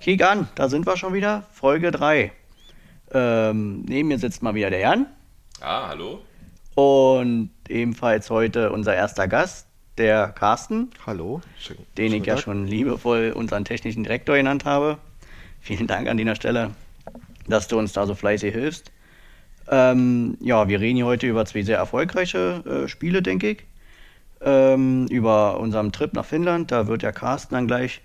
Kick an, da sind wir schon wieder. Folge 3. Ähm, neben mir sitzt mal wieder der Jan. Ah, hallo. Und ebenfalls heute unser erster Gast, der Carsten. Hallo. Schön, den ich ja schon liebevoll unseren technischen Direktor genannt habe. Vielen Dank an dieser Stelle, dass du uns da so fleißig hilfst. Ähm, ja, wir reden hier heute über zwei sehr erfolgreiche äh, Spiele, denke ich. Ähm, über unseren Trip nach Finnland. Da wird ja Carsten dann gleich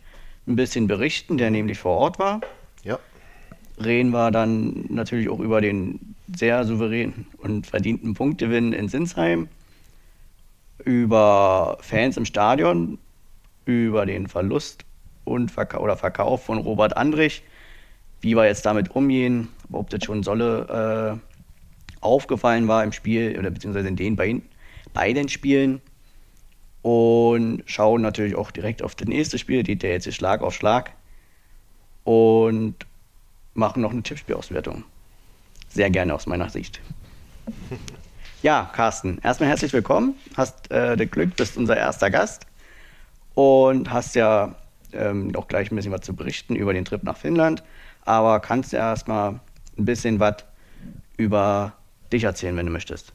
ein bisschen berichten, der nämlich vor Ort war. Ja. Reden wir dann natürlich auch über den sehr souveränen und verdienten Punktgewinn in Sinsheim, über Fans im Stadion, über den Verlust und Verka oder Verkauf von Robert Andrich, wie wir jetzt damit umgehen, ob das schon Solle äh, aufgefallen war im Spiel oder beziehungsweise in den beiden, beiden Spielen und schauen natürlich auch direkt auf das nächste Spiel, die der jetzt Schlag auf Schlag und machen noch eine Tippspielauswertung. Sehr gerne aus meiner Sicht. Ja, Carsten, erstmal herzlich willkommen. Hast äh, das Glück, bist unser erster Gast und hast ja ähm, auch gleich ein bisschen was zu berichten über den Trip nach Finnland. Aber kannst du erstmal ein bisschen was über dich erzählen, wenn du möchtest.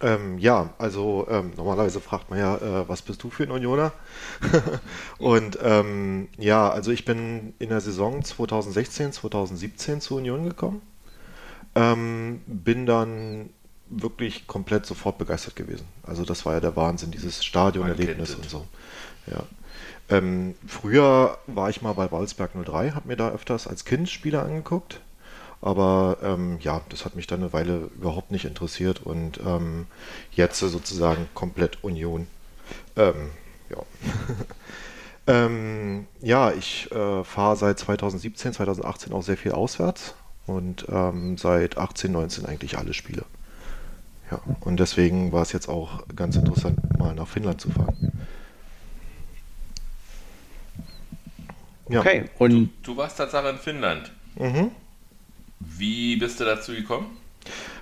Ähm, ja, also ähm, normalerweise fragt man ja, äh, was bist du für ein Unioner? und ähm, ja, also ich bin in der Saison 2016, 2017 zur Union gekommen. Ähm, bin dann wirklich komplett sofort begeistert gewesen. Also das war ja der Wahnsinn, dieses Stadionerlebnis und so. Ja. Ähm, früher war ich mal bei Wolfsberg 03, habe mir da öfters als Kind Spiele angeguckt. Aber ähm, ja, das hat mich dann eine Weile überhaupt nicht interessiert und ähm, jetzt sozusagen komplett Union. Ähm, ja. Ähm, ja, ich äh, fahre seit 2017, 2018 auch sehr viel auswärts und ähm, seit 18, 19 eigentlich alle Spiele. Ja, und deswegen war es jetzt auch ganz interessant, mal nach Finnland zu fahren. Ja. Okay, und du, du warst Tatsache in Finnland. Mhm. Wie bist du dazu gekommen?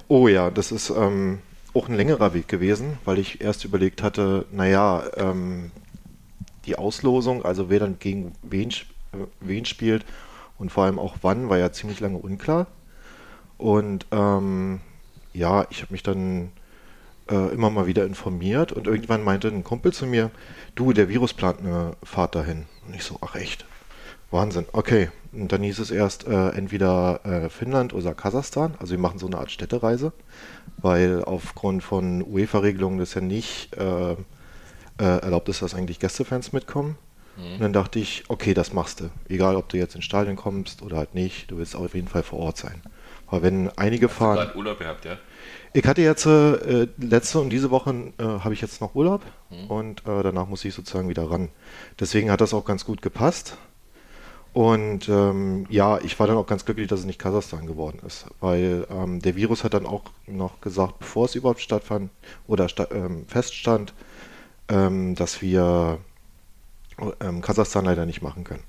Oh ja, das ist ähm, auch ein längerer Weg gewesen, weil ich erst überlegt hatte, naja, ähm, die Auslosung, also wer dann gegen wen, äh, wen spielt und vor allem auch wann, war ja ziemlich lange unklar. Und ähm, ja, ich habe mich dann äh, immer mal wieder informiert und irgendwann meinte ein Kumpel zu mir, du, der Virus plant eine Fahrt dahin. Und ich so, ach echt? Wahnsinn. Okay. Und dann hieß es erst äh, entweder äh, Finnland oder Kasachstan. Also wir machen so eine Art Städtereise, weil aufgrund von UEFA-Regelungen das ja nicht äh, äh, erlaubt ist, dass eigentlich Gästefans mitkommen. Mhm. Und dann dachte ich, okay, das machst du. Egal, ob du jetzt ins Stadion kommst oder halt nicht, du willst auf jeden Fall vor Ort sein. Aber wenn einige Hast fahren. Du Urlaub gehabt, ja? Ich hatte jetzt äh, letzte und diese Woche äh, habe ich jetzt noch Urlaub mhm. und danach muss ich sozusagen wieder ran. Deswegen hat das auch ganz gut gepasst. Und ähm, ja, ich war dann auch ganz glücklich, dass es nicht Kasachstan geworden ist, weil ähm, der Virus hat dann auch noch gesagt, bevor es überhaupt stattfand oder sta ähm, feststand, ähm, dass wir ähm, Kasachstan leider nicht machen können,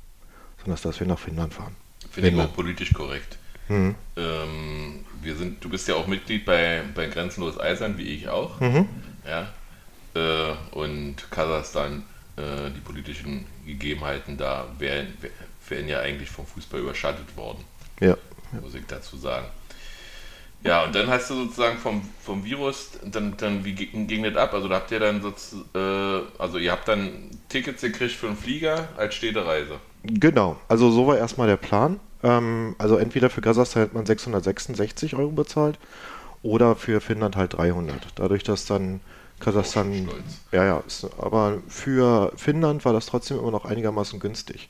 sondern dass wir nach Finnland fahren. Finde ich auch politisch korrekt. Mhm. Ähm, wir sind, du bist ja auch Mitglied bei, bei Grenzenlos Eisern, wie ich auch. Mhm. Ja, äh, und Kasachstan, äh, die politischen Gegebenheiten da wären, wären ja eigentlich vom Fußball überschattet worden. Ja. Muss ich dazu sagen. Ja, und dann hast du sozusagen vom, vom Virus, dann, dann wie ging das ab? Also da habt ihr dann sozusagen, äh, also ihr habt dann Tickets gekriegt für einen Flieger als Städtereise. Genau, also so war erstmal der Plan. Ähm, also entweder für Kasachstan hat man 666 Euro bezahlt oder für Finnland halt 300. Dadurch, dass dann Kasachstan, ja, ja, ist, aber für Finnland war das trotzdem immer noch einigermaßen günstig.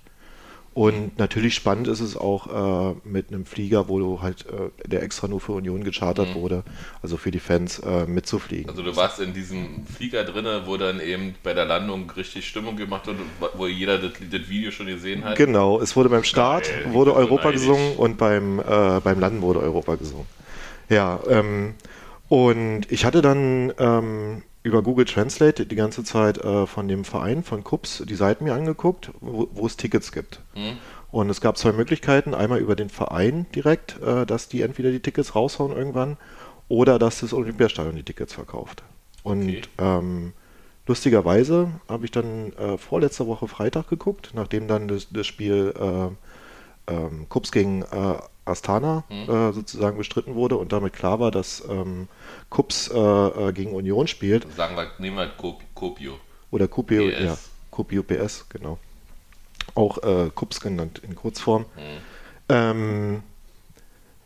Und natürlich spannend ist es auch äh, mit einem Flieger, wo du halt, äh, der extra nur für Union gechartert mhm. wurde, also für die Fans äh, mitzufliegen. Also du warst in diesem Flieger drin, wo dann eben bei der Landung richtig Stimmung gemacht wurde, wo jeder das, das Video schon gesehen hat. Genau, es wurde beim Start Geil, wurde Europa gesungen und beim, äh, beim Landen wurde Europa gesungen. Ja, ähm, und ich hatte dann ähm, über Google Translate die ganze Zeit äh, von dem Verein, von Kups, die Seiten mir angeguckt, wo, wo es Tickets gibt. Mhm. Und es gab zwei Möglichkeiten. Einmal über den Verein direkt, äh, dass die entweder die Tickets raushauen irgendwann oder dass das Olympiastadion die Tickets verkauft. Und okay. ähm, lustigerweise habe ich dann äh, vorletzte Woche Freitag geguckt, nachdem dann das, das Spiel ähm, Kups gegen äh, Astana Mhm. äh, sozusagen bestritten wurde und damit klar war, dass ähm, Kups äh, äh, gegen Union spielt. Sagen wir, nehmen wir Kopio. Oder Kupio, PS. ja, Kupio PS, genau. Auch äh, Kups genannt in Kurzform. Mhm. Ähm,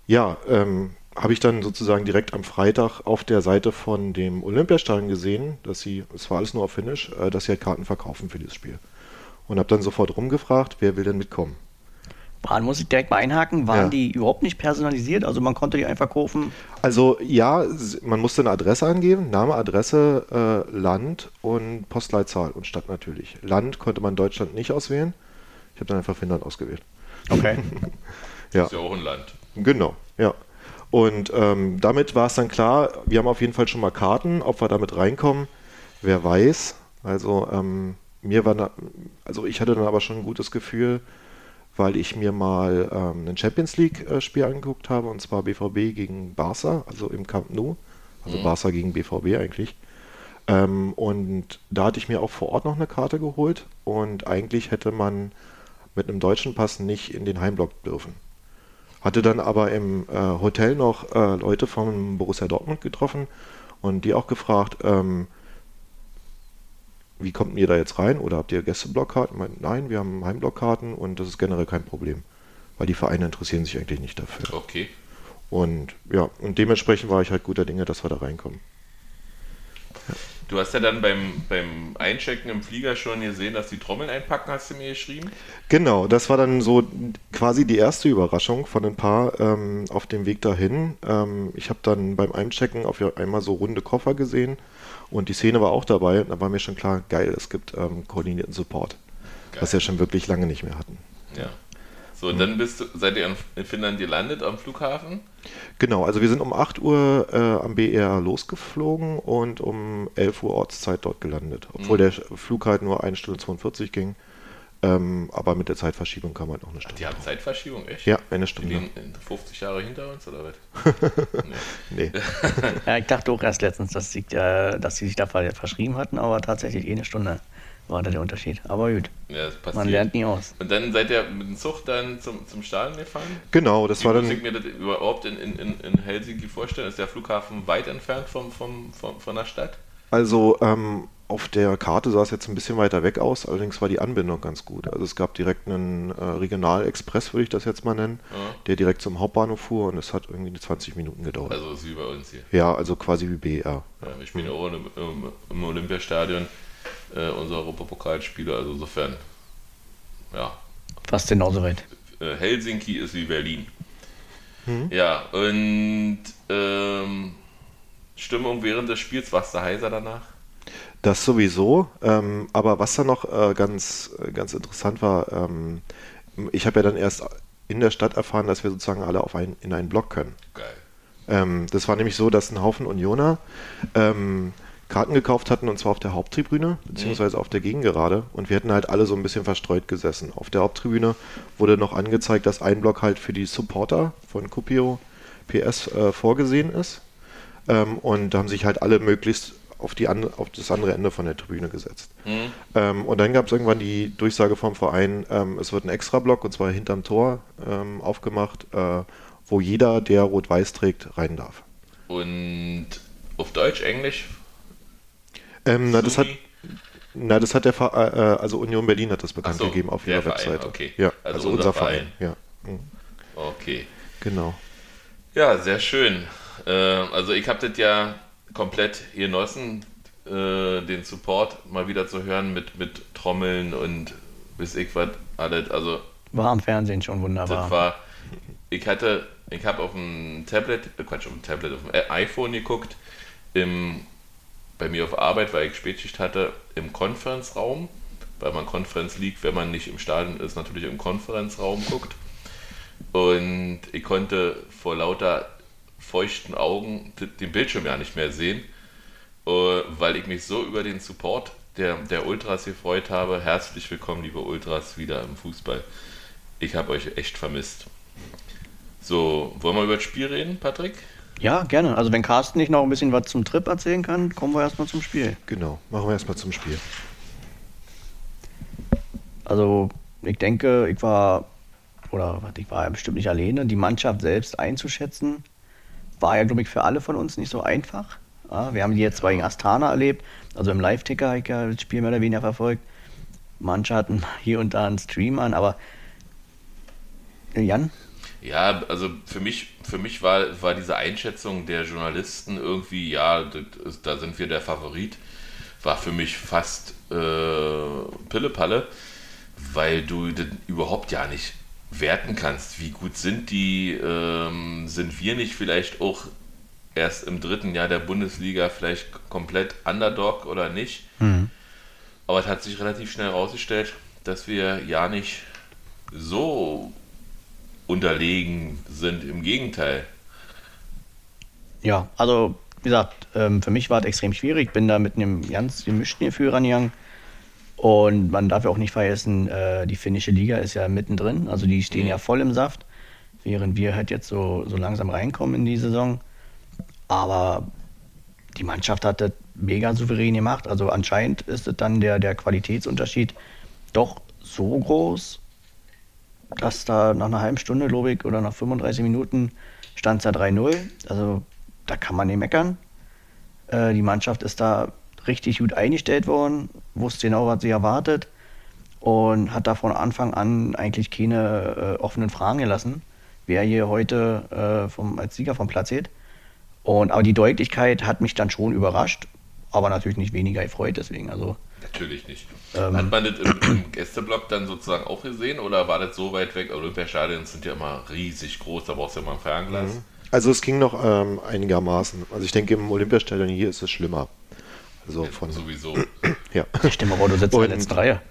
ja, ähm, habe ich dann sozusagen direkt am Freitag auf der Seite von dem Olympiastadion gesehen, dass sie, es war alles nur auf Finnisch, äh, dass sie halt Karten verkaufen für dieses Spiel. Und habe dann sofort rumgefragt, wer will denn mitkommen? Waren, muss ich direkt mal einhaken, waren Ja. die überhaupt nicht personalisiert? Also man konnte die einfach kaufen. Also ja, man musste eine Adresse angeben, Name, Adresse, äh, Land und Postleitzahl und Stadt natürlich. Land konnte man Deutschland nicht auswählen. Ich habe dann einfach Finnland ausgewählt. Okay. Ja. Ist ja auch ein Land. Genau, ja. Und ähm, damit war es dann klar, wir haben auf jeden Fall schon mal Karten, ob wir damit reinkommen, wer weiß. Also ähm, mir war, da, also ich hatte dann aber schon ein gutes Gefühl, weil ich mir mal ähm, ein Champions League äh, angeguckt habe und zwar BVB gegen Barca, also im Camp Nou, also Mhm. Barca gegen BVB eigentlich. Ähm, und da hatte ich mir auch vor Ort noch eine Karte geholt und eigentlich hätte man mit einem deutschen Pass nicht in den Heimblock dürfen. Hatte dann aber im äh, Hotel noch äh, Leute vom Borussia Dortmund getroffen und die auch gefragt, ähm, wie kommt ihr da jetzt rein oder habt ihr Gästeblockkarten? Nein, wir haben Heimblockkarten und das ist generell kein Problem, weil die Vereine interessieren sich eigentlich nicht dafür. Okay. Und ja, und dementsprechend war ich halt guter Dinge, dass wir da reinkommen. Du hast ja dann beim, beim Einchecken im Flieger schon gesehen, dass die Trommeln einpacken, hast du mir geschrieben. Genau, das war dann so quasi die erste Überraschung von ein paar ähm, auf dem Weg dahin. Ähm, ich habe dann beim Einchecken auf einmal so runde Koffer gesehen und die Szene war auch dabei da war mir schon klar, geil, es gibt ähm, koordinierten Support, was Geil. wir schon wirklich lange nicht mehr hatten. Ja. So, und dann bist du, seid ihr in- in Finnland gelandet am Flughafen. Genau, also wir sind um 8 Uhr äh, am BER losgeflogen und um 11 Uhr Ortszeit dort gelandet, obwohl der Flug halt nur 1 Stunde 42 ging. Ähm, aber mit der Zeitverschiebung kam halt noch eine Stunde. Die haben Zeitverschiebung, echt? Ja, eine Die Stunde. liegen in 50 Jahre hinter uns, oder was? nee. Nee. ja, ich dachte auch erst letztens, dass sie, äh, dass sie sich da ver- verschrieben hatten, aber tatsächlich eh eine Stunde war da der Unterschied. Aber gut, Ja, das passiert. man lernt nie aus. Und dann seid ihr mit dem Zug dann zum, zum Stadion gefahren? Genau, das Wie war muss dann. ich mir das überhaupt in, in, in- in Helsinki vorstellen? Ist der Flughafen weit entfernt vom, vom, vom, von der Stadt? Also ähm, auf der Karte sah es jetzt ein bisschen weiter weg aus, allerdings war die Anbindung ganz gut. Also es gab direkt einen äh, Regionalexpress, würde ich das jetzt mal nennen, Ja. der direkt zum Hauptbahnhof fuhr und es hat irgendwie 20 Minuten gedauert. Also ist wie bei uns hier. ja, also quasi wie BR. Ja, wir spielen auch im, im, im Olympiastadion äh, unser Europapokalspiele, also insofern, ja, Fast genauso weit. äh, Helsinki ist wie Berlin. Ja, und ähm, Stimmung während des Spiels, warst du heiser danach? Das sowieso, ähm, aber was da noch äh, ganz, äh, ganz interessant war, ähm, ich habe ja dann erst in der Stadt erfahren, dass wir sozusagen alle auf ein, in einen Block können. Geil. Ähm, das war nämlich so, dass ein Haufen Unioner ähm, Karten gekauft hatten und zwar auf der Haupttribüne, beziehungsweise auf der Gegengerade. Und wir hätten halt alle so ein bisschen verstreut gesessen. Auf der Haupttribüne wurde noch angezeigt, dass ein Block halt für die Supporter von Cupio PS äh, vorgesehen ist. Ähm, und da haben sich halt alle möglichst auf, die an, auf das andere Ende von der Tribüne gesetzt. Hm? Ähm, und dann gab es irgendwann die Durchsage vom Verein, ähm, es wird ein Extra-Block, und zwar hinterm Tor ähm, aufgemacht, äh, wo jeder, der Rot-Weiß trägt, rein darf. Und auf Deutsch, Englisch? Ähm, na, das hat, na, das hat der Ver äh, also Union Berlin hat das bekannt so, gegeben auf ihrer Verein, Webseite. okay. Ja, Also also, unser unser Verein. Verein. Ja, mhm, Okay. genau. Ja, sehr schön. Äh, also ich habe das ja komplett genossen, äh, den Support mal wieder zu hören mit, mit Trommeln und bis ich was alles. Also War am Fernsehen schon wunderbar. das war, ich hatte, ich habe auf dem Tablet, äh, Quatsch, auf dem Tablet, auf dem äh, iPhone geguckt, im, bei mir auf Arbeit, weil ich Spätschicht hatte, im Konferenzraum, weil man Konferenz liegt, wenn man nicht im Stadion ist, natürlich im Konferenzraum guckt. Und ich konnte vor lauter feuchten Augen den Bildschirm ja nicht mehr sehen, äh, weil ich mich so über den Support der, der Ultras gefreut habe. Herzlich willkommen, liebe Ultras, wieder im Fußball. Ich habe euch echt vermisst. So, wollen wir über das Spiel reden, Patrick? Ja, gerne. Also wenn Carsten nicht noch ein bisschen was zum Trip erzählen kann, kommen wir erstmal zum Spiel. Genau. Machen wir erstmal zum Spiel. Also ich denke, ich war oder ich war ja bestimmt nicht alleine, die Mannschaft selbst einzuschätzen, war ja, glaube ich, für alle von uns nicht so einfach. Ja, wir haben die jetzt gegen Astana erlebt, also im Live-Ticker habe ich ja das Spiel mehr oder weniger verfolgt. Manche hatten hier und da einen Stream an, aber Jan? Ja, also für mich, für mich war, war diese Einschätzung der Journalisten irgendwie, ja, da sind wir der Favorit, war für mich fast äh, Pillepalle, weil du überhaupt ja nicht werten kannst. Wie gut sind die? Ähm, sind wir nicht vielleicht auch erst im dritten Jahr der Bundesliga vielleicht komplett Underdog oder nicht? Mhm. Aber es hat sich relativ schnell herausgestellt, dass wir ja nicht so unterlegen sind. Im Gegenteil. Ja, also wie gesagt, ähm, für mich war es extrem schwierig. Ich bin da mit einem ganz gemischten Gefühl rangegangen. Und man darf ja auch nicht vergessen, äh, die finnische Liga ist ja mittendrin. Also die stehen ja voll im Saft, während wir halt jetzt so, so langsam reinkommen in die Saison. Aber die Mannschaft hat das mega souverän gemacht. Also anscheinend ist es dann der, der Qualitätsunterschied doch so groß, dass da nach einer halben Stunde, glaube ich, oder nach 35 Minuten stand es ja 3-0. Also da kann man nicht meckern. Äh, die Mannschaft ist da richtig gut eingestellt worden, wusste genau, was sie erwartet und hat da von Anfang an eigentlich keine äh, offenen Fragen gelassen, wer hier heute äh, vom, als Sieger vom Platz geht. Und, aber die Deutlichkeit hat mich dann schon überrascht, aber natürlich nicht weniger gefreut deswegen. Also, natürlich nicht. Ähm, hat man das im, im, Gästeblock dann sozusagen auch gesehen oder war das so weit weg? Olympiastadien sind ja immer riesig groß, da brauchst du ja mal ein Fernglas. Mhm. Also es ging noch ähm, einigermaßen. Also ich denke, im Olympiastadion hier ist es schlimmer. Also von, Sowieso. ja. Stell mal vor, du sitzt in der letzten Reihe.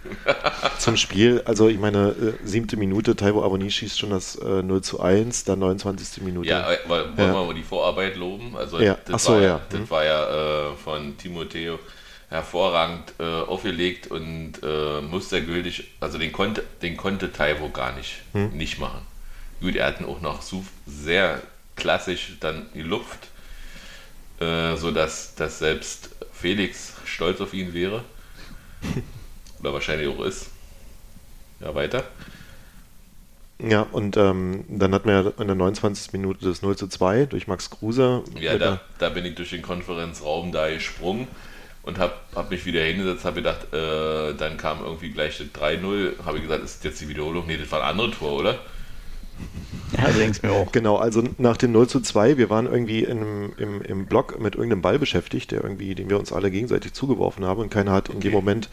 Zum Spiel, also ich meine, äh, siebte Minute, Taiwo Aboni schießt schon das äh, 0 zu 1, dann 29. Minute. Ja, wollen ja. wir mal die Vorarbeit loben? Also ja. das, so, war, ja. das mhm. war ja äh, von Timoteo hervorragend äh, aufgelegt und äh, mustergültig, also den konnte, den konnte Taiwo gar nicht, hm. nicht machen. Gut, er hat ihn auch noch so sehr klassisch dann die Luft, äh, sodass dass selbst Felix stolz auf ihn wäre. Oder wahrscheinlich auch ist. Ja, weiter. Ja, und ähm, dann hatten wir in der 29. Minute das 0 zu 2 durch Max Kruse. Ja, da, da bin ich durch den Konferenzraum da gesprungen und habe hab mich wieder hingesetzt, habe gedacht, äh, dann kam irgendwie gleich 3-0, habe ich gesagt, ist jetzt die Wiederholung? Nee, das war ein anderes Tor, oder? Ja, denkst mir auch. Genau, also nach dem 0 zu 2, wir waren irgendwie in, im, im Block mit irgendeinem Ball beschäftigt, der irgendwie, den wir uns alle gegenseitig zugeworfen haben und keiner hat okay. in dem Moment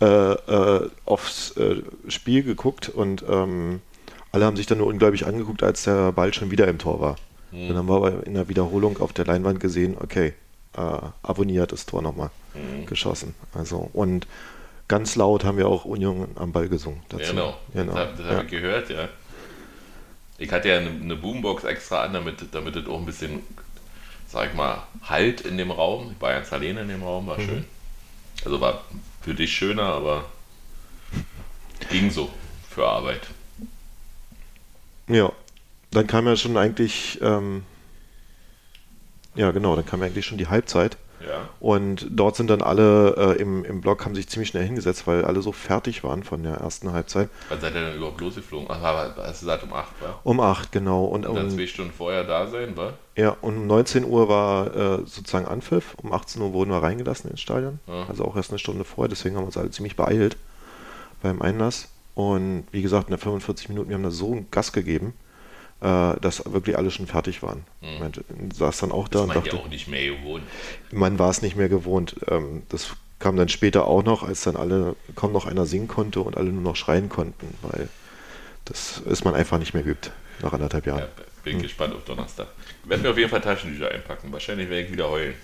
äh, äh, aufs äh, Spiel geguckt und ähm, alle haben sich dann nur unglaublich angeguckt, als der Ball schon wieder im Tor war. Mhm. Dann haben wir aber in der Wiederholung auf der Leinwand gesehen, okay, äh, Abonnier hat das Tor nochmal mhm. geschossen. Also und ganz laut haben wir auch Union am Ball gesungen. Dazu. Genau, genau. das, das habe ich gehört, ja. Ich hatte ja eine, eine, Boombox extra an, damit, damit es auch ein bisschen, sag ich mal, Halt in dem Raum. Ich war ganz alleine in dem Raum, war mhm. schön. Also war für dich schöner, aber ging so für Arbeit. Ja, dann kam ja schon eigentlich, ähm, ja genau, dann kam ja eigentlich schon die Halbzeit. Ja. Und dort sind dann alle äh, im, im Block, haben sich ziemlich schnell hingesetzt, weil alle so fertig waren von der ersten Halbzeit. Wann seid ihr denn überhaupt losgeflogen? Ach, aber hast du gesagt um 8, war? Um 8, genau. Und, und dann um, zwei Stunden vorher da sein, war? Ja, und um 19 Uhr war äh, sozusagen Anpfiff. Um 18 Uhr wurden wir reingelassen ins Stadion. Ja. Also auch erst eine Stunde vorher, deswegen haben wir uns alle ziemlich beeilt beim Einlass. Und wie gesagt, in der 45 Minuten, wir haben da so einen Gas gegeben äh, dass wirklich alle schon fertig waren. Mhm. Man saß dann auch da das und dachte, ja auch nicht mehr gewohnt. Man war es nicht mehr gewohnt. Ähm, das kam dann später auch noch, als dann alle kaum noch einer singen konnte und alle nur noch schreien konnten, weil das ist man einfach nicht mehr geübt nach anderthalb Jahren. Ja, bin hm. gespannt auf Donnerstag. Werden wir auf jeden Fall Taschentücher einpacken. Wahrscheinlich werde ich wieder heulen.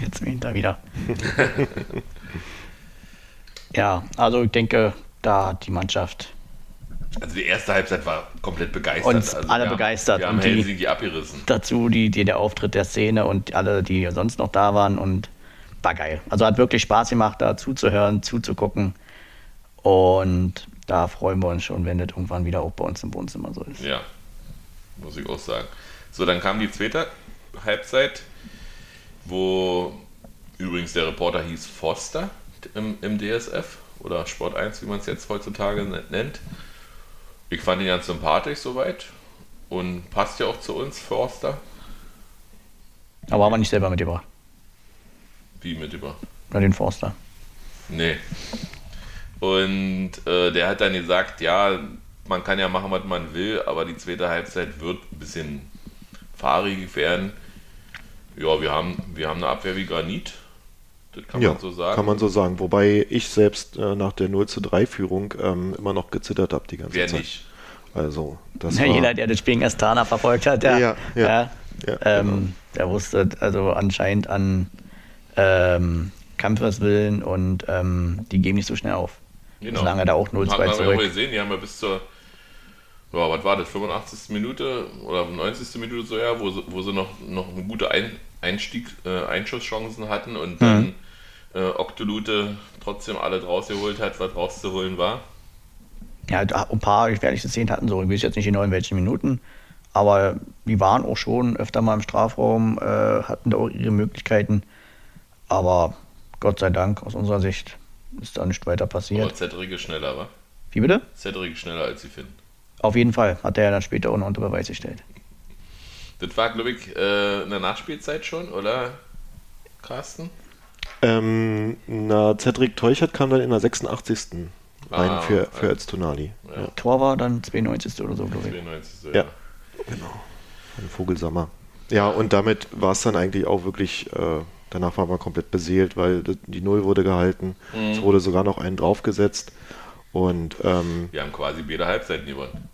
Jetzt bin ich da wieder. ja, also ich denke, da hat die Mannschaft also die erste Halbzeit war komplett begeistert. Und also alle wir begeistert. Haben, wir haben und Helsinki die, abgerissen. Dazu die, die, der Auftritt der Szene und alle, die sonst noch da waren und war geil. Also hat wirklich Spaß gemacht, da zuzuhören, zuzugucken. Und da freuen wir uns schon, wenn das irgendwann wieder auch bei uns im Wohnzimmer so ist. Ja, muss ich auch sagen. So, dann kam die zweite Halbzeit, wo übrigens der Reporter hieß Foster im, im DSF oder Sport 1, wie man es jetzt heutzutage nennt. Ich fand ihn ganz sympathisch soweit und passt ja auch zu uns, Forster. Aber haben wir nicht selber mitgebracht. Wie mitgebracht? Oder den Forster. Nee. Und äh, der hat dann gesagt, ja, man kann ja machen, was man will, aber die zweite Halbzeit wird ein bisschen fahrig werden. Ja, wir haben, wir haben eine Abwehr wie Granit. Das kann ja, man so sagen. Kann man so sagen. Wobei ich selbst äh, nach der 0 zu 3 Führung ähm, immer noch gezittert habe die ganze Wer Zeit. Wer nicht? Also, das ja, war, jeder, der das Spiel gegen Astana verfolgt hat, der, ja, ja, ja, ähm, genau. der wusste also anscheinend an ähm, Kampfeswillen und ähm, die geben nicht so schnell auf. Genau. Solange da auch 0-2 zurück. Haben wir gesehen, die haben ja bis zur ja, was war das, 85. Minute oder 90. Minute so ja, wo sie, wo sie noch, noch eine gute Ein Einstieg, äh, Einschusschancen hatten und dann mhm. Äh, Octolute trotzdem alle draus geholt hat, was rauszuholen war. Ja, ein paar gefährliche Szenen hatten so, ich weiß jetzt nicht genau in welchen Minuten, aber die waren auch schon öfter mal im Strafraum, äh, hatten da auch ihre Möglichkeiten, aber Gott sei Dank aus unserer Sicht ist da nicht weiter passiert. Aber Cedric ist schneller, wa? Wie bitte? Cedric ist schneller als sie finden. Auf jeden Fall, hat er ja dann später auch noch unter Beweis gestellt. Das war, glaube ich, äh, in der Nachspielzeit schon, oder, Carsten? Ähm, na, Cedric Teuchert kam dann in der 86. rein ah, für, für ja. Tonali. Ja. Ja. Tor war dann 92. oder so, glaube ich. 92. Ja, genau. Von Vogelsommer. Ja, und damit war es dann eigentlich auch wirklich, äh, danach war man komplett beseelt, weil die Null wurde gehalten. Mhm. Es wurde sogar noch einen draufgesetzt. Und, ähm, wir haben quasi beide Halbzeiten gewonnen.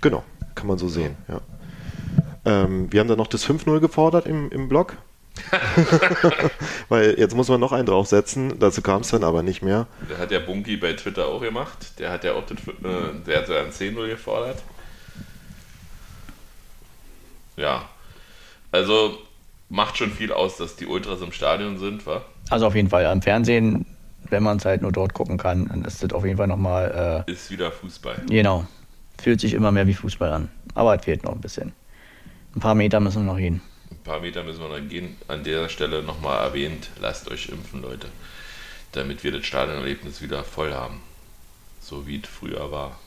Genau, kann man so sehen, ja. Ähm, wir haben dann noch das 5-0 gefordert im, im Block. Weil jetzt muss man noch einen draufsetzen, dazu kam es dann aber nicht mehr. Der hat der Bunky bei Twitter auch gemacht. Der hat ja auch das, äh, der hat ja ein 10-0 gefordert. Ja. Also macht schon viel aus, dass die Ultras im Stadion sind, wa? Also auf jeden Fall. Am Fernsehen wenn man es halt nur dort gucken kann, dann ist das auf jeden Fall nochmal. Äh, ist wieder Fußball. Genau. Fühlt sich immer mehr wie Fußball an. Aber es fehlt noch ein bisschen. Ein paar Meter müssen wir noch gehen. Ein paar Meter müssen wir noch gehen. An der Stelle nochmal erwähnt, lasst euch impfen, Leute. Damit wir das Stadionerlebnis wieder voll haben. So wie es früher war.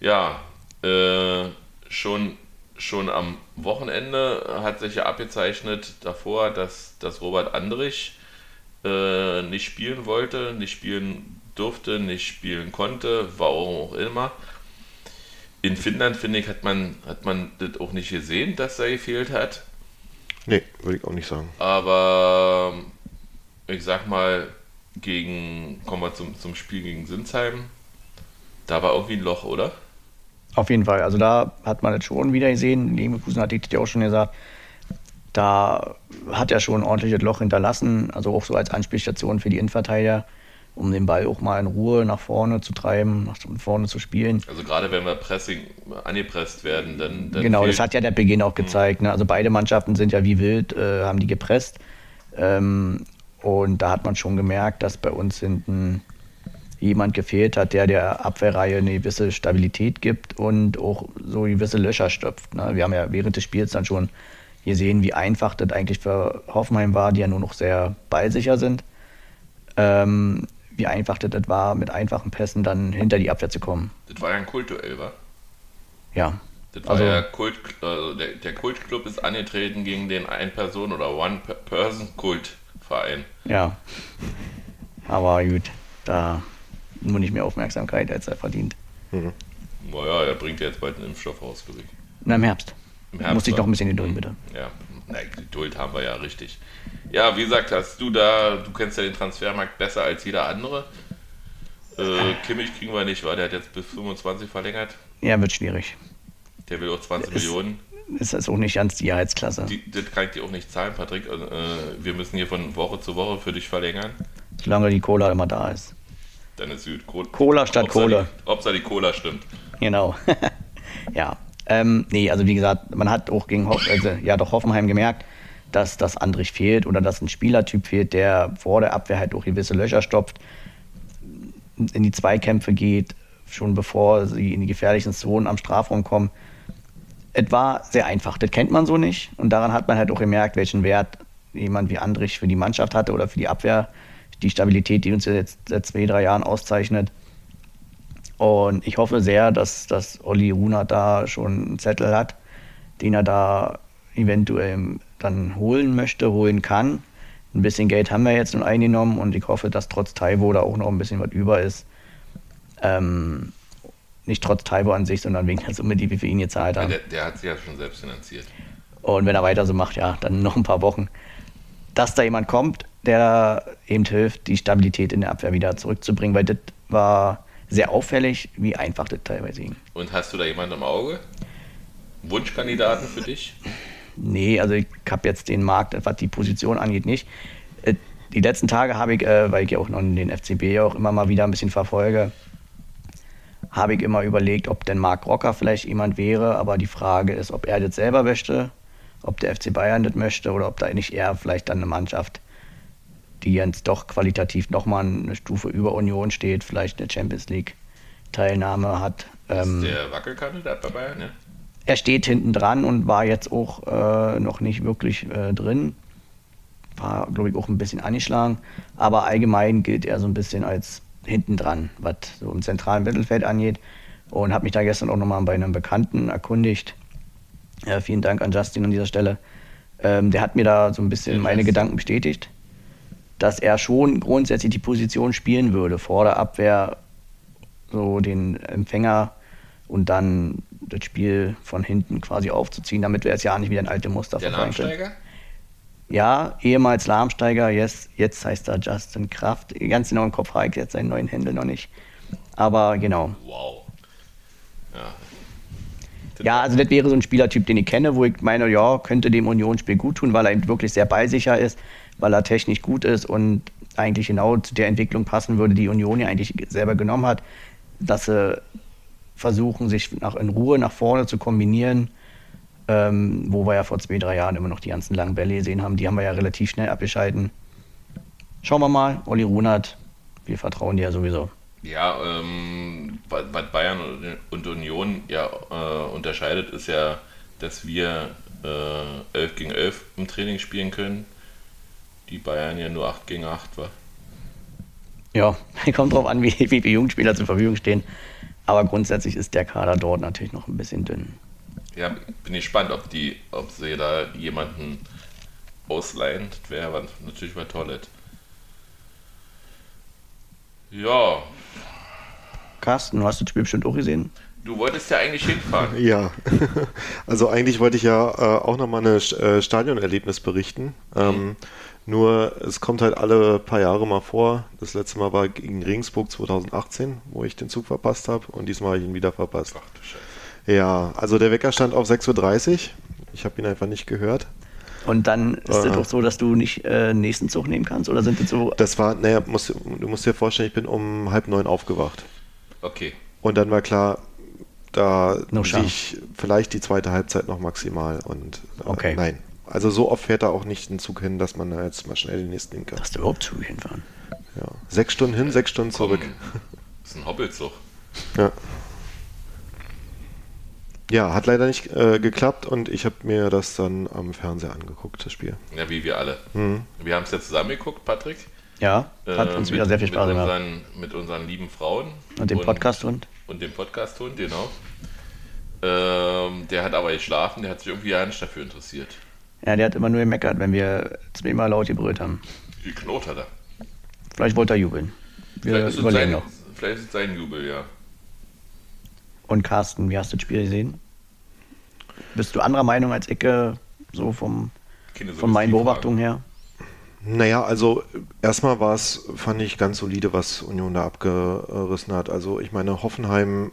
Ja, äh, schon, schon am Wochenende hat sich ja abgezeichnet davor, dass, dass Robert Andrich äh, nicht spielen wollte, nicht spielen durfte, nicht spielen konnte, warum auch immer. In Finnland, finde ich, hat man, hat man das auch nicht gesehen, dass er gefehlt hat. Nee, würde ich auch nicht sagen. Aber ich sag mal, gegen, kommen wir zum, zum Spiel gegen Sinsheim, da war irgendwie ein Loch, oder? Auf jeden Fall. Also da hat man es schon wieder gesehen. Leverkusen hat ja auch schon gesagt, da hat er schon ein ordentliches Loch hinterlassen, also auch so als Anspielstation für die Innenverteidiger, um den Ball auch mal in Ruhe nach vorne zu treiben, nach vorne zu spielen. Also gerade wenn wir Pressing angepresst werden, dann. dann genau, das hat ja der Beginn auch gezeigt. Ne? Also beide Mannschaften sind ja wie wild, äh, haben die gepresst. Ähm, und da hat man schon gemerkt, dass bei uns hinten jemand gefehlt hat, der der Abwehrreihe eine gewisse Stabilität gibt und auch so gewisse Löcher stopft. Ne? Wir haben ja während des Spiels dann schon hier sehen, wie einfach das eigentlich für Hoffenheim war, die ja nur noch sehr ballsicher sind. Ähm, wie einfach das war, mit einfachen Pässen dann hinter die Abwehr zu kommen. Das war ja ein Kultduell, wa? Ja. Das war also, ja Kult, also der, der Kultclub ist angetreten gegen den Ein-Person- oder One-Person-Kultverein. Ja. Aber gut, da nur nicht mehr Aufmerksamkeit, als er verdient. Mhm. Naja, er bringt ja jetzt bald einen Impfstoff raus, glaube ich. Na, im Herbst. Herbst Muss ich noch ein bisschen gedulden, bitte. Ja, na, Geduld haben wir ja richtig. Ja, wie gesagt, hast du da, du kennst ja den Transfermarkt besser als jeder andere. Äh, Kimmich kriegen wir nicht, weil der hat jetzt bis 25 verlängert. Ja, wird schwierig. Der will auch 20 ist, Millionen. Ist das auch nicht ganz die Gehaltsklasse? Die, das kann ich dir auch nicht zahlen, Patrick. Äh, wir müssen hier von Woche zu Woche für dich verlängern. Solange die Cola immer da ist. Dann ist gut. Cola statt Cola. Ob es da die Cola stimmt. Genau. ja, ähm, nee, also wie gesagt, man hat auch gegen Hoff, also, ja, doch Hoffenheim gemerkt, dass das Andrich fehlt oder dass ein Spielertyp fehlt, der vor der Abwehr halt durch gewisse Löcher stopft, in die Zweikämpfe geht, schon bevor sie in die gefährlichen Zonen am Strafraum kommen. Es war sehr einfach, das kennt man so nicht. Und daran hat man halt auch gemerkt, welchen Wert jemand wie Andrich für die Mannschaft hatte oder für die Abwehr, die Stabilität, die uns jetzt seit zwei, drei Jahren auszeichnet. Und ich hoffe sehr, dass, dass Olli Runert da schon einen Zettel hat, den er da eventuell dann holen möchte, holen kann. Ein bisschen Geld haben wir jetzt nun eingenommen und ich hoffe, dass trotz Taiwo da auch noch ein bisschen was über ist. Ähm, nicht trotz Taiwo an sich, sondern wegen der Summe, die wir für ihn gezahlt haben. Ja, der, der, hat sich ja schon selbst finanziert. Und wenn er weiter so macht, ja, dann noch ein paar Wochen. Dass da jemand kommt, der eben hilft, die Stabilität in der Abwehr wieder zurückzubringen, weil das war sehr auffällig, wie einfach das teilweise ging. Und hast du da jemanden im Auge? Wunschkandidaten für dich? Nee, also ich habe jetzt den Markt, was die Position angeht, nicht. Äh, die letzten Tage habe ich, äh, weil ich ja auch noch den FCB auch immer mal wieder ein bisschen verfolge, habe ich immer überlegt, ob denn Marc Rocker vielleicht jemand wäre, aber die Frage ist, ob er das selber möchte, ob der FC Bayern das möchte oder ob da nicht eher vielleicht dann eine Mannschaft, die jetzt doch qualitativ nochmal eine Stufe über Union steht, vielleicht eine Champions League Teilnahme hat. Ähm, ist der Wackelkandidat bei Bayern, ja? Er steht hinten dran und war jetzt auch äh, noch nicht wirklich äh, drin. War, glaube ich, auch ein bisschen angeschlagen. Aber allgemein gilt er so ein bisschen als hinten dran, was so im zentralen Mittelfeld angeht. Und habe mich da gestern auch nochmal bei einem Bekannten erkundigt. Ja, vielen Dank an Justin an dieser Stelle. Ähm, der hat mir da so ein bisschen meine Gedanken bestätigt, dass er schon grundsätzlich die Position spielen würde, vor der Abwehr so den Empfänger und dann das Spiel von hinten quasi aufzuziehen, damit wir es ja nicht wieder ein alte Muster Der Lahmsteiger? Ja, ehemals Lahmsteiger, yes, jetzt heißt er Justin Kraft. Ganz genau im Kopf habe ich jetzt seinen neuen Händel noch nicht. Aber genau. Wow. Ja. ja, also das wäre so ein Spielertyp, den ich kenne, wo ich meine, ja, könnte dem Unionsspiel gut tun, weil er wirklich sehr ballsicher ist, weil er technisch gut ist und eigentlich genau zu der Entwicklung passen würde, die Union ja eigentlich selber genommen hat, dass sie versuchen, sich nach, in Ruhe nach vorne zu kombinieren, ähm, wo wir ja vor zwei, drei Jahren immer noch die ganzen langen Bälle gesehen haben. Die haben wir ja relativ schnell abgeschalten. Schauen wir mal, Olli Runert, wir vertrauen dir ja sowieso. Ja, ähm, was Bayern und Union ja äh, unterscheidet, ist ja, dass wir äh, 11 gegen 11 im Training spielen können. Die Bayern ja nur 8 gegen 8 war. Ja, kommt drauf an, wie, wie viele Jugendspieler zur Verfügung stehen. Aber grundsätzlich ist der Kader dort natürlich noch ein bisschen dünn. Ja, bin ich gespannt, ob, die, ob sie da jemanden ausleihen. Das wäre natürlich mal toll. Ja. Carsten, du hast das Spiel bestimmt auch gesehen. Du wolltest ja eigentlich hinfahren. Ja, also eigentlich wollte ich ja äh, auch nochmal ein äh, Stadionerlebnis berichten. Mhm. Ähm, nur es kommt halt alle paar Jahre mal vor. Das letzte Mal war gegen Regensburg 2018, wo ich den Zug verpasst habe und diesmal habe ich ihn wieder verpasst. Ach du Scheiße. Ja, also der Wecker stand auf 6.30 Uhr. Ich habe ihn einfach nicht gehört. Und dann ist es äh, doch so, dass du nicht äh, nächsten Zug nehmen kannst? Oder sind das so. Das war, naja, musst, du musst dir vorstellen, ich bin um halb neun aufgewacht. Okay. Und dann war klar, da no ich vielleicht die zweite Halbzeit noch maximal. Und äh, okay. nein, also so oft fährt er auch nicht einen Zug hin, dass man da jetzt mal schnell den nächsten kann. Dass du überhaupt Zug hinfahren. Ja. Sechs Stunden hin, sechs Stunden zurück. Das ist ein Hoppelzug. Ja. Ja, hat leider nicht äh, geklappt und ich habe mir das dann am Fernseher angeguckt, das Spiel. Ja, wie wir alle. Mhm. Wir haben es ja zusammen geguckt, Patrick. Ja, hat uns äh, wieder sehr viel Spaß gemacht. Mit unseren lieben Frauen. Und dem Podcast-Hund. Und dem Podcast-Hund, genau. Ähm, der hat aber geschlafen, der hat sich irgendwie ja nicht dafür interessiert. Ja, der hat immer nur gemeckert, wenn wir zweimal laut gebrüllt haben. Wie knurrt hat er? Vielleicht wollte er jubeln. Wir vielleicht überlegen sein, noch. Vielleicht ist es sein Jubel, ja. Und Carsten, wie hast du das Spiel gesehen? Bist du anderer Meinung als Ecke, so vom, von meinen Beobachtungen her? Naja, also erstmal war es, fand ich ganz solide, was Union da abgerissen hat. Also ich meine, Hoffenheim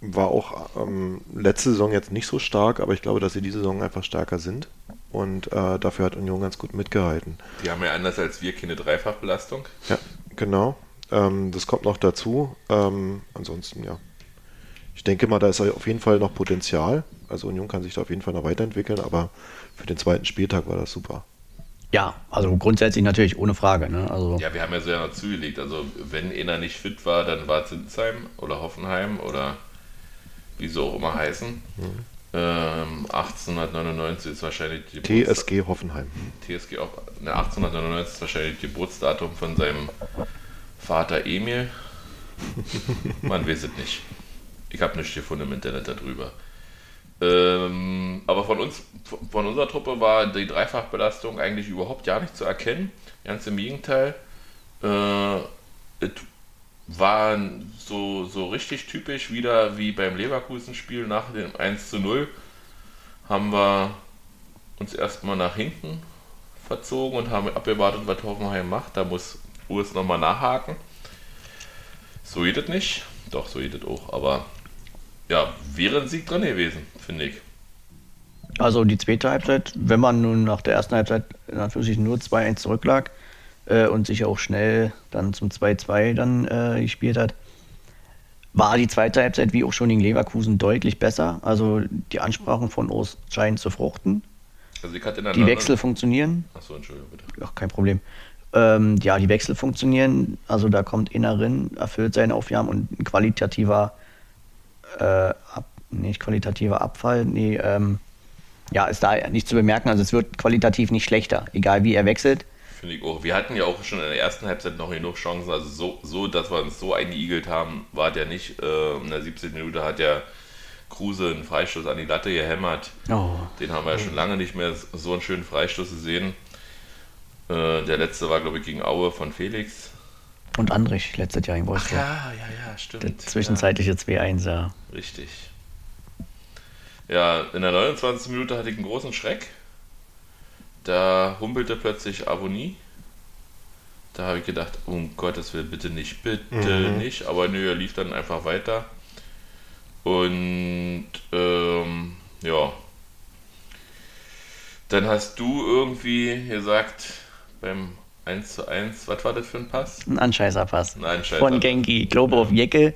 war auch ähm, letzte Saison jetzt nicht so stark, aber ich glaube, dass sie diese Saison einfach stärker sind. Und äh, dafür hat Union ganz gut mitgehalten. Die haben ja anders als wir keine Dreifachbelastung. Ja, genau. Ähm, das kommt noch dazu. Ähm, ansonsten, ja. Ich denke mal, da ist auf jeden Fall noch Potenzial. Also Union kann sich da auf jeden Fall noch weiterentwickeln, aber für den zweiten Spieltag war das super. Ja, also grundsätzlich natürlich ohne Frage. Ne? Also ja, wir haben ja so ja noch zugelegt. Also wenn einer nicht fit war, dann war es Sinsheim oder Hoffenheim oder wie sie auch immer heißen. Mhm. Ähm, 1899 ist wahrscheinlich die TSG Hoffenheim. TSG ne, 1899 ist wahrscheinlich Geburtsdatum von seinem Vater Emil. Man weiß es nicht. Ich habe nichts gefunden im Internet darüber. Ähm, aber von uns, von unserer Truppe war die Dreifachbelastung eigentlich überhaupt gar nicht zu erkennen. Ganz im Gegenteil. Äh, es war so, so richtig typisch wieder wie beim Leverkusen-Spiel nach dem 1 zu 0. Haben wir uns erstmal nach hinten verzogen und haben abgewartet, was Hoffenheim macht. Da muss Urs nochmal nachhaken. So geht es nicht. Doch, so geht es auch. Aber ja, wäre ein Sieg drin gewesen, finde ich. Also die zweite Halbzeit, wenn man nun nach der ersten Halbzeit Anführungsstrichen nur 2-1 zurücklag äh, und sich auch schnell dann zum 2-2 dann äh, gespielt hat, war die zweite Halbzeit wie auch schon gegen Leverkusen deutlich besser. Also die Ansprachen von Ost scheinen zu fruchten. Also die Wechsel funktionieren. Achso, Entschuldigung, bitte. Ach, kein Problem. Ähm, ja, die Wechsel funktionieren. Also da kommt Innerin, erfüllt seine Aufgaben und ein qualitativer äh, ab, nicht qualitativer Abfall, nee, ähm, ja, ist da nicht zu bemerken. Also es wird qualitativ nicht schlechter, egal wie er wechselt. Finde ich auch. Wir hatten ja auch schon in der ersten Halbzeit noch genug Chancen. Also so, so dass wir uns so eingeigelt haben, war der nicht. Äh, in der 17. Minute hat der Kruse einen Freistoß an die Latte gehämmert. Oh. Den haben wir ja schon lange nicht mehr so einen schönen Freistoß gesehen. Äh, der letzte war, glaube ich, gegen Aue von Felix. Und Andrich letztes Jahr in Wolfsburg. ja, ja, ja, stimmt. Der zwischenzeitliche ja. 2-1, ja. Richtig. Ja, in der 29. Minute hatte ich einen großen Schreck. Da humpelte plötzlich Avonie. Da habe ich gedacht, um Gottes Willen, bitte nicht, bitte mhm. nicht. Aber nö, er lief dann einfach weiter. Und ähm, ja. Dann hast du irgendwie gesagt, beim 1 zu 1, was war das für ein Pass? Ein Anscheißerpass. Ein Anscheißer Von Genki, auf Jeckel.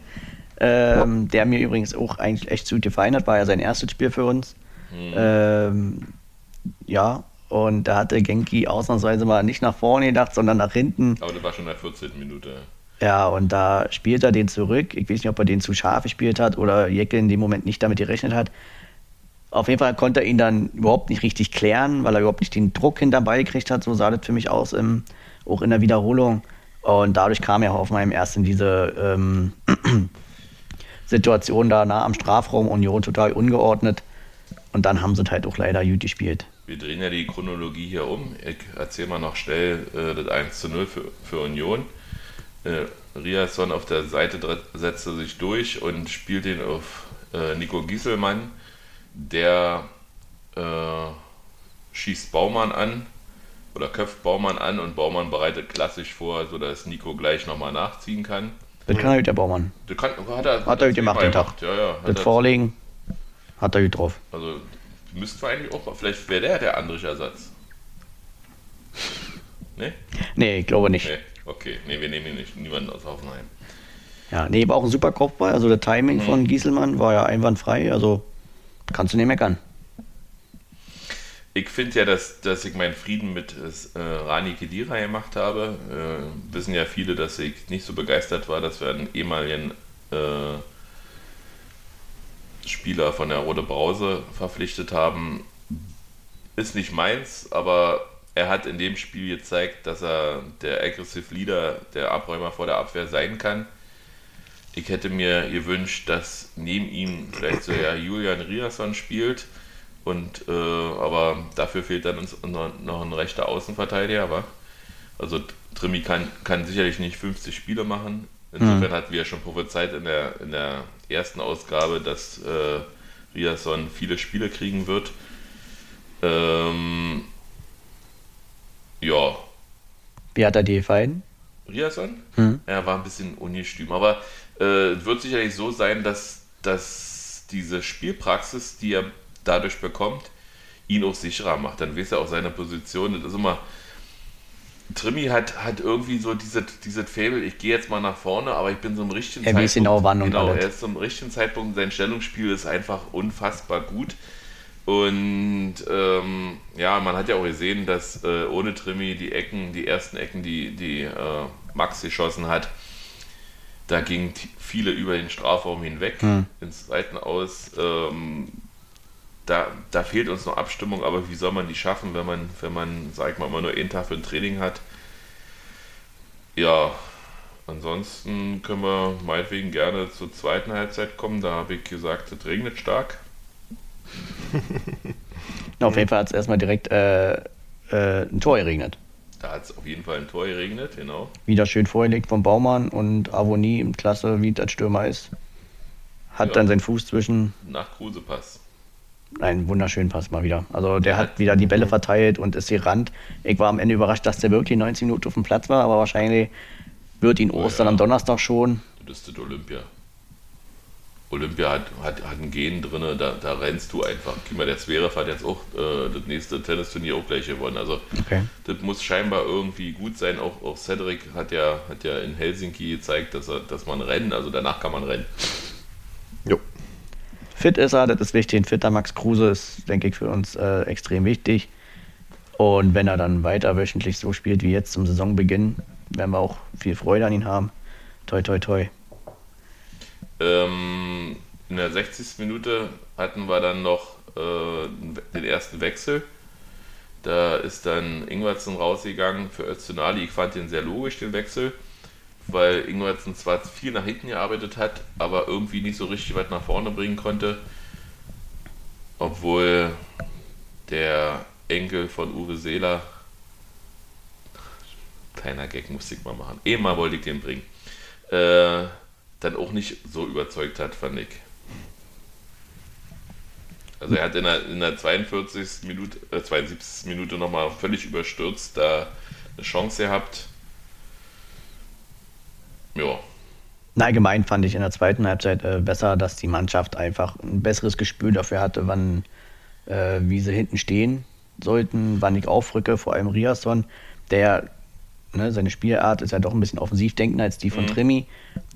Ähm, der mir übrigens auch eigentlich echt gut gefallen hat, war ja sein erstes Spiel für uns. Hm. Ähm, ja, und da hatte Genki ausnahmsweise mal nicht nach vorne gedacht, sondern nach hinten. Aber das war schon in der 14. Minute. Ja, und da spielt er den zurück. Ich weiß nicht, ob er den zu scharf gespielt hat oder Jeckel in dem Moment nicht damit gerechnet hat. Auf jeden Fall konnte er ihn dann überhaupt nicht richtig klären, weil er überhaupt nicht den Druck hinterbei gekriegt hat. So sah das für mich aus, im, auch in der Wiederholung. Und dadurch kam er auf meinem erst in diese ähm, Situation da nah am Strafraum, Union total ungeordnet. Und dann haben sie halt auch leider gut gespielt. Wir drehen ja die Chronologie hier um. Ich erzähle mal noch schnell äh, das 1 zu 0 für, für Union. Äh, Riasson auf der Seite setzte sich durch und spielt ihn auf äh, Nico Gieselmann. Der äh, schießt Baumann an oder köpft Baumann an und Baumann bereitet klassisch vor, sodass Nico gleich nochmal nachziehen kann. Das kann halt der Baumann. Das kann, hat er, hat er gemacht den Tag. Ja, ja, das Vorlegen hat er gut drauf. Also müssten wir eigentlich auch mal, vielleicht wäre der der andere Ersatz. Ne? Nee, ich glaube nicht. Nee, okay, nee, wir nehmen nicht, niemanden aus Hoffenheim. Ja, nee, war auch ein super Kopfball. Also der Timing mhm. von Gieselmann war ja einwandfrei. Also kannst du nicht meckern ich finde ja, dass, dass ich meinen Frieden mit äh, Rani Kedira gemacht habe. Äh, wissen ja viele, dass ich nicht so begeistert war, dass wir einen ehemaligen äh, Spieler von der Rote Brause verpflichtet haben. Ist nicht meins, aber er hat in dem Spiel gezeigt, dass er der Aggressive Leader, der Abräumer vor der Abwehr sein kann. Ich hätte mir gewünscht, dass neben ihm vielleicht so ja Julian Riasson spielt und, äh, aber dafür fehlt dann uns noch ein rechter Außenverteidiger. Aber also Trimi kann, kann sicherlich nicht 50 Spiele machen. Insofern mhm. hatten wir ja schon prophezeit in der, in der ersten Ausgabe, dass äh, Riasson viele Spiele kriegen wird. Ähm, ja. Wie hat er die gefallen? Riasson? Mhm. Er war ein bisschen ungestüm. Aber äh, wird sicherlich so sein, dass, dass diese Spielpraxis, die er dadurch bekommt, ihn auch sicherer macht. Dann weiß er auch seine Position. Das ist immer. Trimmi hat, hat irgendwie so dieses diese Fable, ich gehe jetzt mal nach vorne, aber ich bin so im richtigen er Zeitpunkt. Genau, wann genau, er ist zum richtigen Zeitpunkt, sein Stellungsspiel ist einfach unfassbar gut. Und ähm, ja, man hat ja auch gesehen, dass äh, ohne Trimmi die Ecken, die ersten Ecken, die, die äh, Max geschossen hat, da gingen viele über den Strafraum hinweg hm. ins Seiten aus. Ähm, da, da fehlt uns noch Abstimmung, aber wie soll man die schaffen, wenn man, wenn man, sag ich mal, immer nur einen Tag für ein Training hat? Ja, ansonsten können wir meinetwegen gerne zur zweiten Halbzeit kommen. Da habe ich gesagt, es regnet stark. auf jeden Fall hat es erstmal direkt äh, äh, ein Tor geregnet. Da hat es auf jeden Fall ein Tor geregnet, genau. Wieder schön vorgelegt vom Baumann und Avonie im Klasse, wie das Stürmer ist. Hat ja. dann seinen Fuß zwischen. Nach Kruse-Pass. Einen wunderschönen Pass mal wieder. Also der hat wieder die Bälle verteilt und ist gerannt. Ich war am Ende überrascht, dass der wirklich 90 Minuten auf dem Platz war, aber wahrscheinlich wird ihn Ostern oh ja. am Donnerstag schon. Das ist Olympia. Olympia hat, hat, hat ein Gen drin, da, da rennst du einfach. Guck mal, der Zverev hat jetzt auch äh, das nächste Tennisturnier auch gleich gewonnen. Also okay. das muss scheinbar irgendwie gut sein. Auch, auch Cedric hat ja, hat ja in Helsinki gezeigt, dass, er, dass man rennen, also danach kann man rennen. Fit ist er, das ist wichtig. Ein fitter Max Kruse ist, denke ich, für uns äh, extrem wichtig. Und wenn er dann weiter wöchentlich so spielt wie jetzt zum Saisonbeginn, werden wir auch viel Freude an ihn haben. Toi, toi, toi. Ähm, in der 60. Minute hatten wir dann noch äh, den ersten Wechsel. Da ist dann Ingwertsen rausgegangen für Öztunali. Ich fand den sehr logisch, den Wechsel, weil Ingwertsen zwar viel nach hinten gearbeitet hat, aber irgendwie nicht so richtig weit nach vorne bringen konnte. Obwohl der Enkel von Uwe Seeler, kleiner Gag musste ich mal machen, eben mal wollte ich den bringen. Äh, dann auch nicht so überzeugt hat, fand ich. Also er hat in der, in der 42. Minute, äh 72. Minute nochmal völlig überstürzt da eine Chance gehabt. Ja. Allgemein fand ich in der zweiten Halbzeit äh, besser, dass die Mannschaft einfach ein besseres Gespür dafür hatte, wann, äh, wie sie hinten stehen sollten, wann ich aufrücke, vor allem Riasson, der ne, seine Spielart ist ja doch ein bisschen offensiv denken als die von mhm. Trimi.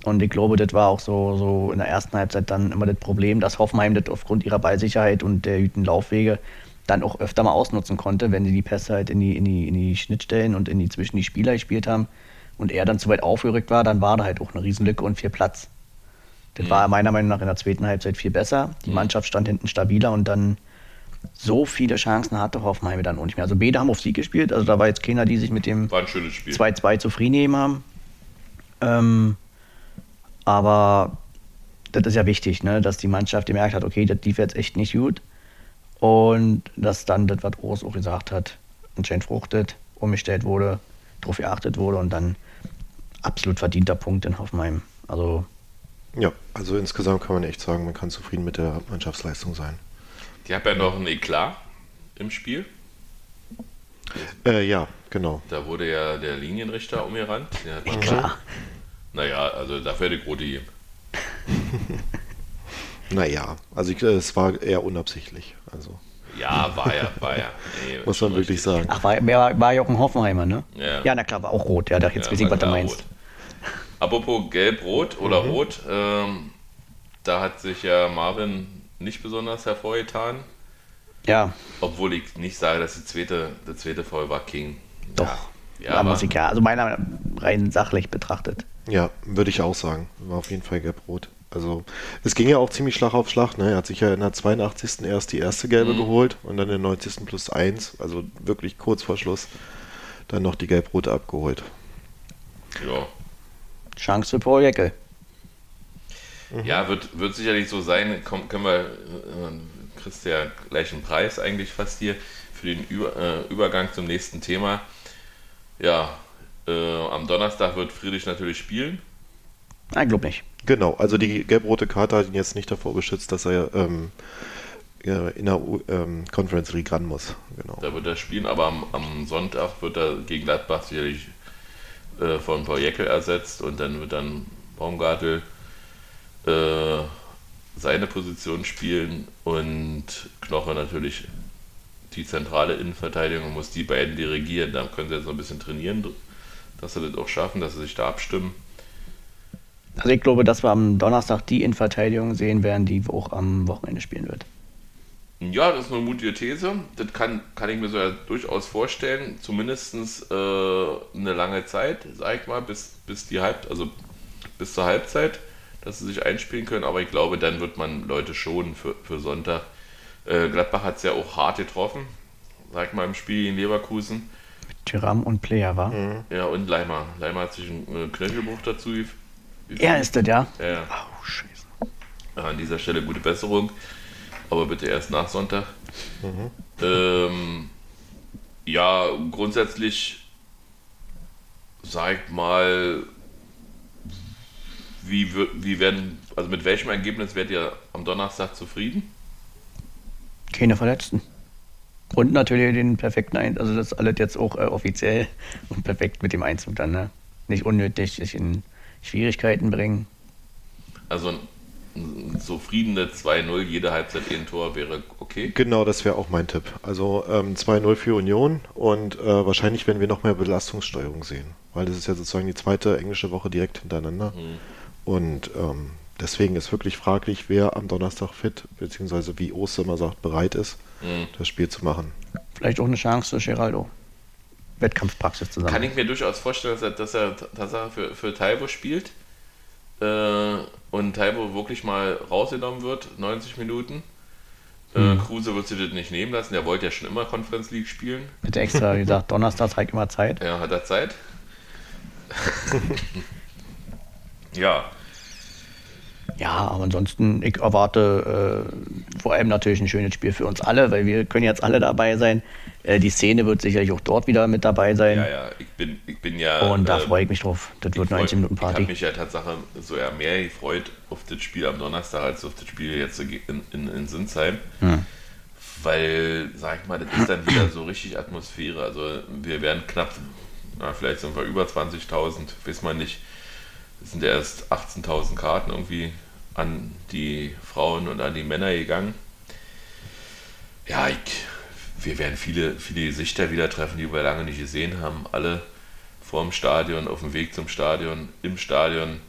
Und ich glaube, das war auch so, so in der ersten Halbzeit dann immer das Problem, dass Hoffenheim das aufgrund ihrer Ballsicherheit und der guten Laufwege dann auch öfter mal ausnutzen konnte, wenn sie die Pässe halt in die, in die, in die Schnittstellen und in die zwischen die Spieler gespielt haben und er dann zu weit aufgerückt war, dann war da halt auch eine Riesenlücke und viel Platz. Das mhm. war meiner Meinung nach in der zweiten Halbzeit viel besser. Die mhm. Mannschaft stand hinten stabiler und dann so viele Chancen hatte Hoffenheim dann auch nicht mehr. Also beide haben auf Sieg gespielt, also da war jetzt keiner, die sich mit dem 2-2 zufrieden nehmen haben. Ähm, aber das ist ja wichtig, ne? dass die Mannschaft gemerkt hat, okay, das lief jetzt echt nicht gut. Und dass dann das, was Urs auch gesagt hat, anscheinend fruchtet, umgestellt wurde, drauf geachtet wurde und dann absolut verdienter Punkt in Hoffenheim. Also ja, also insgesamt kann man echt sagen, man kann zufrieden mit der Mannschaftsleistung sein. Die hat ja noch ein Eklat im Spiel. Äh, ja, genau. Da wurde ja der Linienrichter umgerannt. Eklat? Naja, also dafür hätte Grote gegeben. naja, also ich, es war eher unabsichtlich. Also. Ja, war ja, war ja. Nee, Muss man wirklich sagen. Ach, war, war, war ja auch ein Hoffenheimer, ne? Ja. ja, na klar, war auch rot. Ja, da jetzt ja, weiß ich, was du meinst. Rot. Apropos gelb-rot oder mhm. rot, ähm, da hat sich ja Marvin nicht besonders hervorgetan. Ja. Obwohl ich nicht sage, dass die zweite, der zweite Foul war King. Doch. Ja, ja muss ich ja. Also meiner rein sachlich betrachtet. Ja, würde ich auch sagen. War auf jeden Fall gelb-rot. Also es ging ja auch ziemlich Schlag auf Schlag. Ne? Er hat sich ja in der 82. erst die erste gelbe mhm. geholt und dann in der 90. plus 1, also wirklich kurz vor Schluss, dann noch die gelb-rote abgeholt. Ja. Chance für Paul Jeckel. Mhm. Ja, wird, wird sicherlich so sein. Komm, können wir, äh, kriegst ja gleich einen Preis eigentlich fast hier für den Über, äh, Übergang zum nächsten Thema. Ja, äh, am Donnerstag wird Friedrich natürlich spielen. Nein, glaube nicht. Genau, also die gelb-rote Karte hat ihn jetzt nicht davor geschützt, dass er ähm, in der ähm, Conference League ran muss. Genau. Da wird er spielen, aber am, am Sonntag wird er gegen Gladbach sicherlich äh, von Paul Jeckel ersetzt und dann wird dann Baumgartel äh, seine Position spielen und Knoche natürlich die zentrale Innenverteidigung muss die beiden dirigieren. Da können sie jetzt noch ein bisschen trainieren, dass sie das auch schaffen, dass sie sich da abstimmen. Also ich glaube, dass wir am Donnerstag die Innenverteidigung sehen werden, die auch am Wochenende spielen wird. Ja, das ist eine mutige These. Das kann, kann ich mir so ja durchaus vorstellen. Zumindest äh, eine lange Zeit, sag ich mal, bis, bis die Halb, also bis zur Halbzeit dass sie sich einspielen können, aber ich glaube, dann wird man Leute schonen für, für Sonntag. Äh, Gladbach hat es ja auch hart getroffen, sag mal im Spiel in Leverkusen. Tyram und Player, war? Mhm. Ja, und Leimer. Leimer hat sich einen äh, Knöchelbruch dazu. Er ist das, ja? Ja. Oh, scheiße. an dieser Stelle gute Besserung. Aber bitte erst nach Sonntag. Mhm. Ähm, ja, grundsätzlich, sag mal, wie, wie werden, also mit welchem Ergebnis werdet ihr am Donnerstag zufrieden? Keine Verletzten. Und natürlich den perfekten Einzug, also das alles jetzt auch äh, offiziell und perfekt mit dem Einzug dann, ne? Nicht unnötig sich in Schwierigkeiten bringen. Also ein, zufriedene 2-0, jede Halbzeit ein Tor wäre okay. Genau, das wäre auch mein Tipp. Also ähm, 2-0 für Union und äh, wahrscheinlich werden wir noch mehr Belastungssteuerung sehen, weil das ist ja sozusagen die zweite englische Woche direkt hintereinander. Mhm. Und ähm, deswegen ist wirklich fraglich, wer am Donnerstag fit, beziehungsweise wie Oster immer sagt, bereit ist, mhm. das Spiel zu machen. Vielleicht auch eine Chance für Geraldo. Wettkampfpraxis zusammen. Kann ich mir durchaus vorstellen, dass er, dass er, dass er für, für Taibo spielt äh, und Taibo wirklich mal rausgenommen wird, 90 Minuten. Äh, mhm. Kruse wird sich das nicht nehmen lassen, der wollte ja schon immer Conference League spielen. Hätte extra gesagt, Donnerstag zeigt immer Zeit. Ja, hat er Zeit. ja, ja, aber ansonsten, ich erwarte äh, vor allem natürlich ein schönes Spiel für uns alle, weil wir können jetzt alle dabei sein. Äh, die Szene wird sicherlich auch dort wieder mit dabei sein. Ja, ja, ich bin, ich bin ja. Und da äh, freue ich mich drauf. Das wird 90 Minuten Party. Ich habe mich ja tatsächlich so eher mehr gefreut auf das Spiel am Donnerstag als auf das Spiel jetzt in, in, in Sinsheim. Hm. Weil, sag ich mal, das ist dann wieder so richtig Atmosphäre. Also wir werden knapp, na, vielleicht sind wir über 20.000, weiß man nicht. Es sind erst 18.000 Karten irgendwie an die Frauen und an die Männer gegangen. Ja, ich, wir werden viele, viele Gesichter wieder treffen, die wir lange nicht gesehen haben. Alle vorm Stadion, auf dem Weg zum Stadion, im Stadion.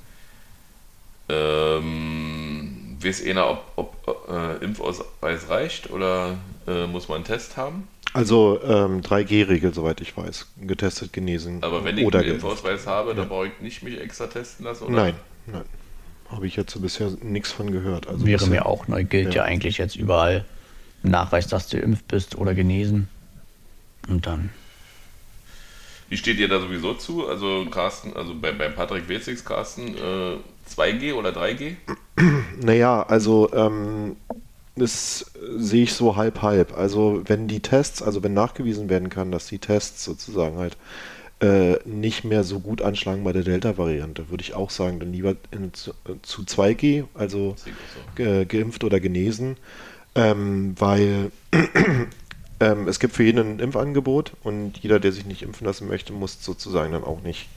Ähm, weiß einer, ob, ob äh, Impfausweis reicht oder äh, muss man einen Test haben? Also ähm, 3G-Regel, soweit ich weiß. Getestet, genesen. Aber wenn ich oder einen Impfausweis habe, ja. dann brauche ich nicht mich extra testen lassen? Oder? Nein, nein. Habe ich jetzt bisher nichts von gehört. Also Wäre mir auch neu, gilt ja. ja eigentlich jetzt überall. Nachweis, dass du impft bist oder genesen. Und dann. Wie steht ihr da sowieso zu? Also Carsten, also bei, bei Patrick Wetzigs, Carsten, äh, 2G oder 3G? Naja, also ähm, das sehe ich so halb halb. Also wenn die Tests, also wenn nachgewiesen werden kann, dass die Tests sozusagen halt äh, nicht mehr so gut anschlagen bei der Delta-Variante, würde ich auch sagen, dann lieber in, zu, zu 2G, also ge, geimpft oder genesen, ähm, weil ähm, es gibt für jeden ein Impfangebot und jeder, der sich nicht impfen lassen möchte, muss sozusagen dann auch nicht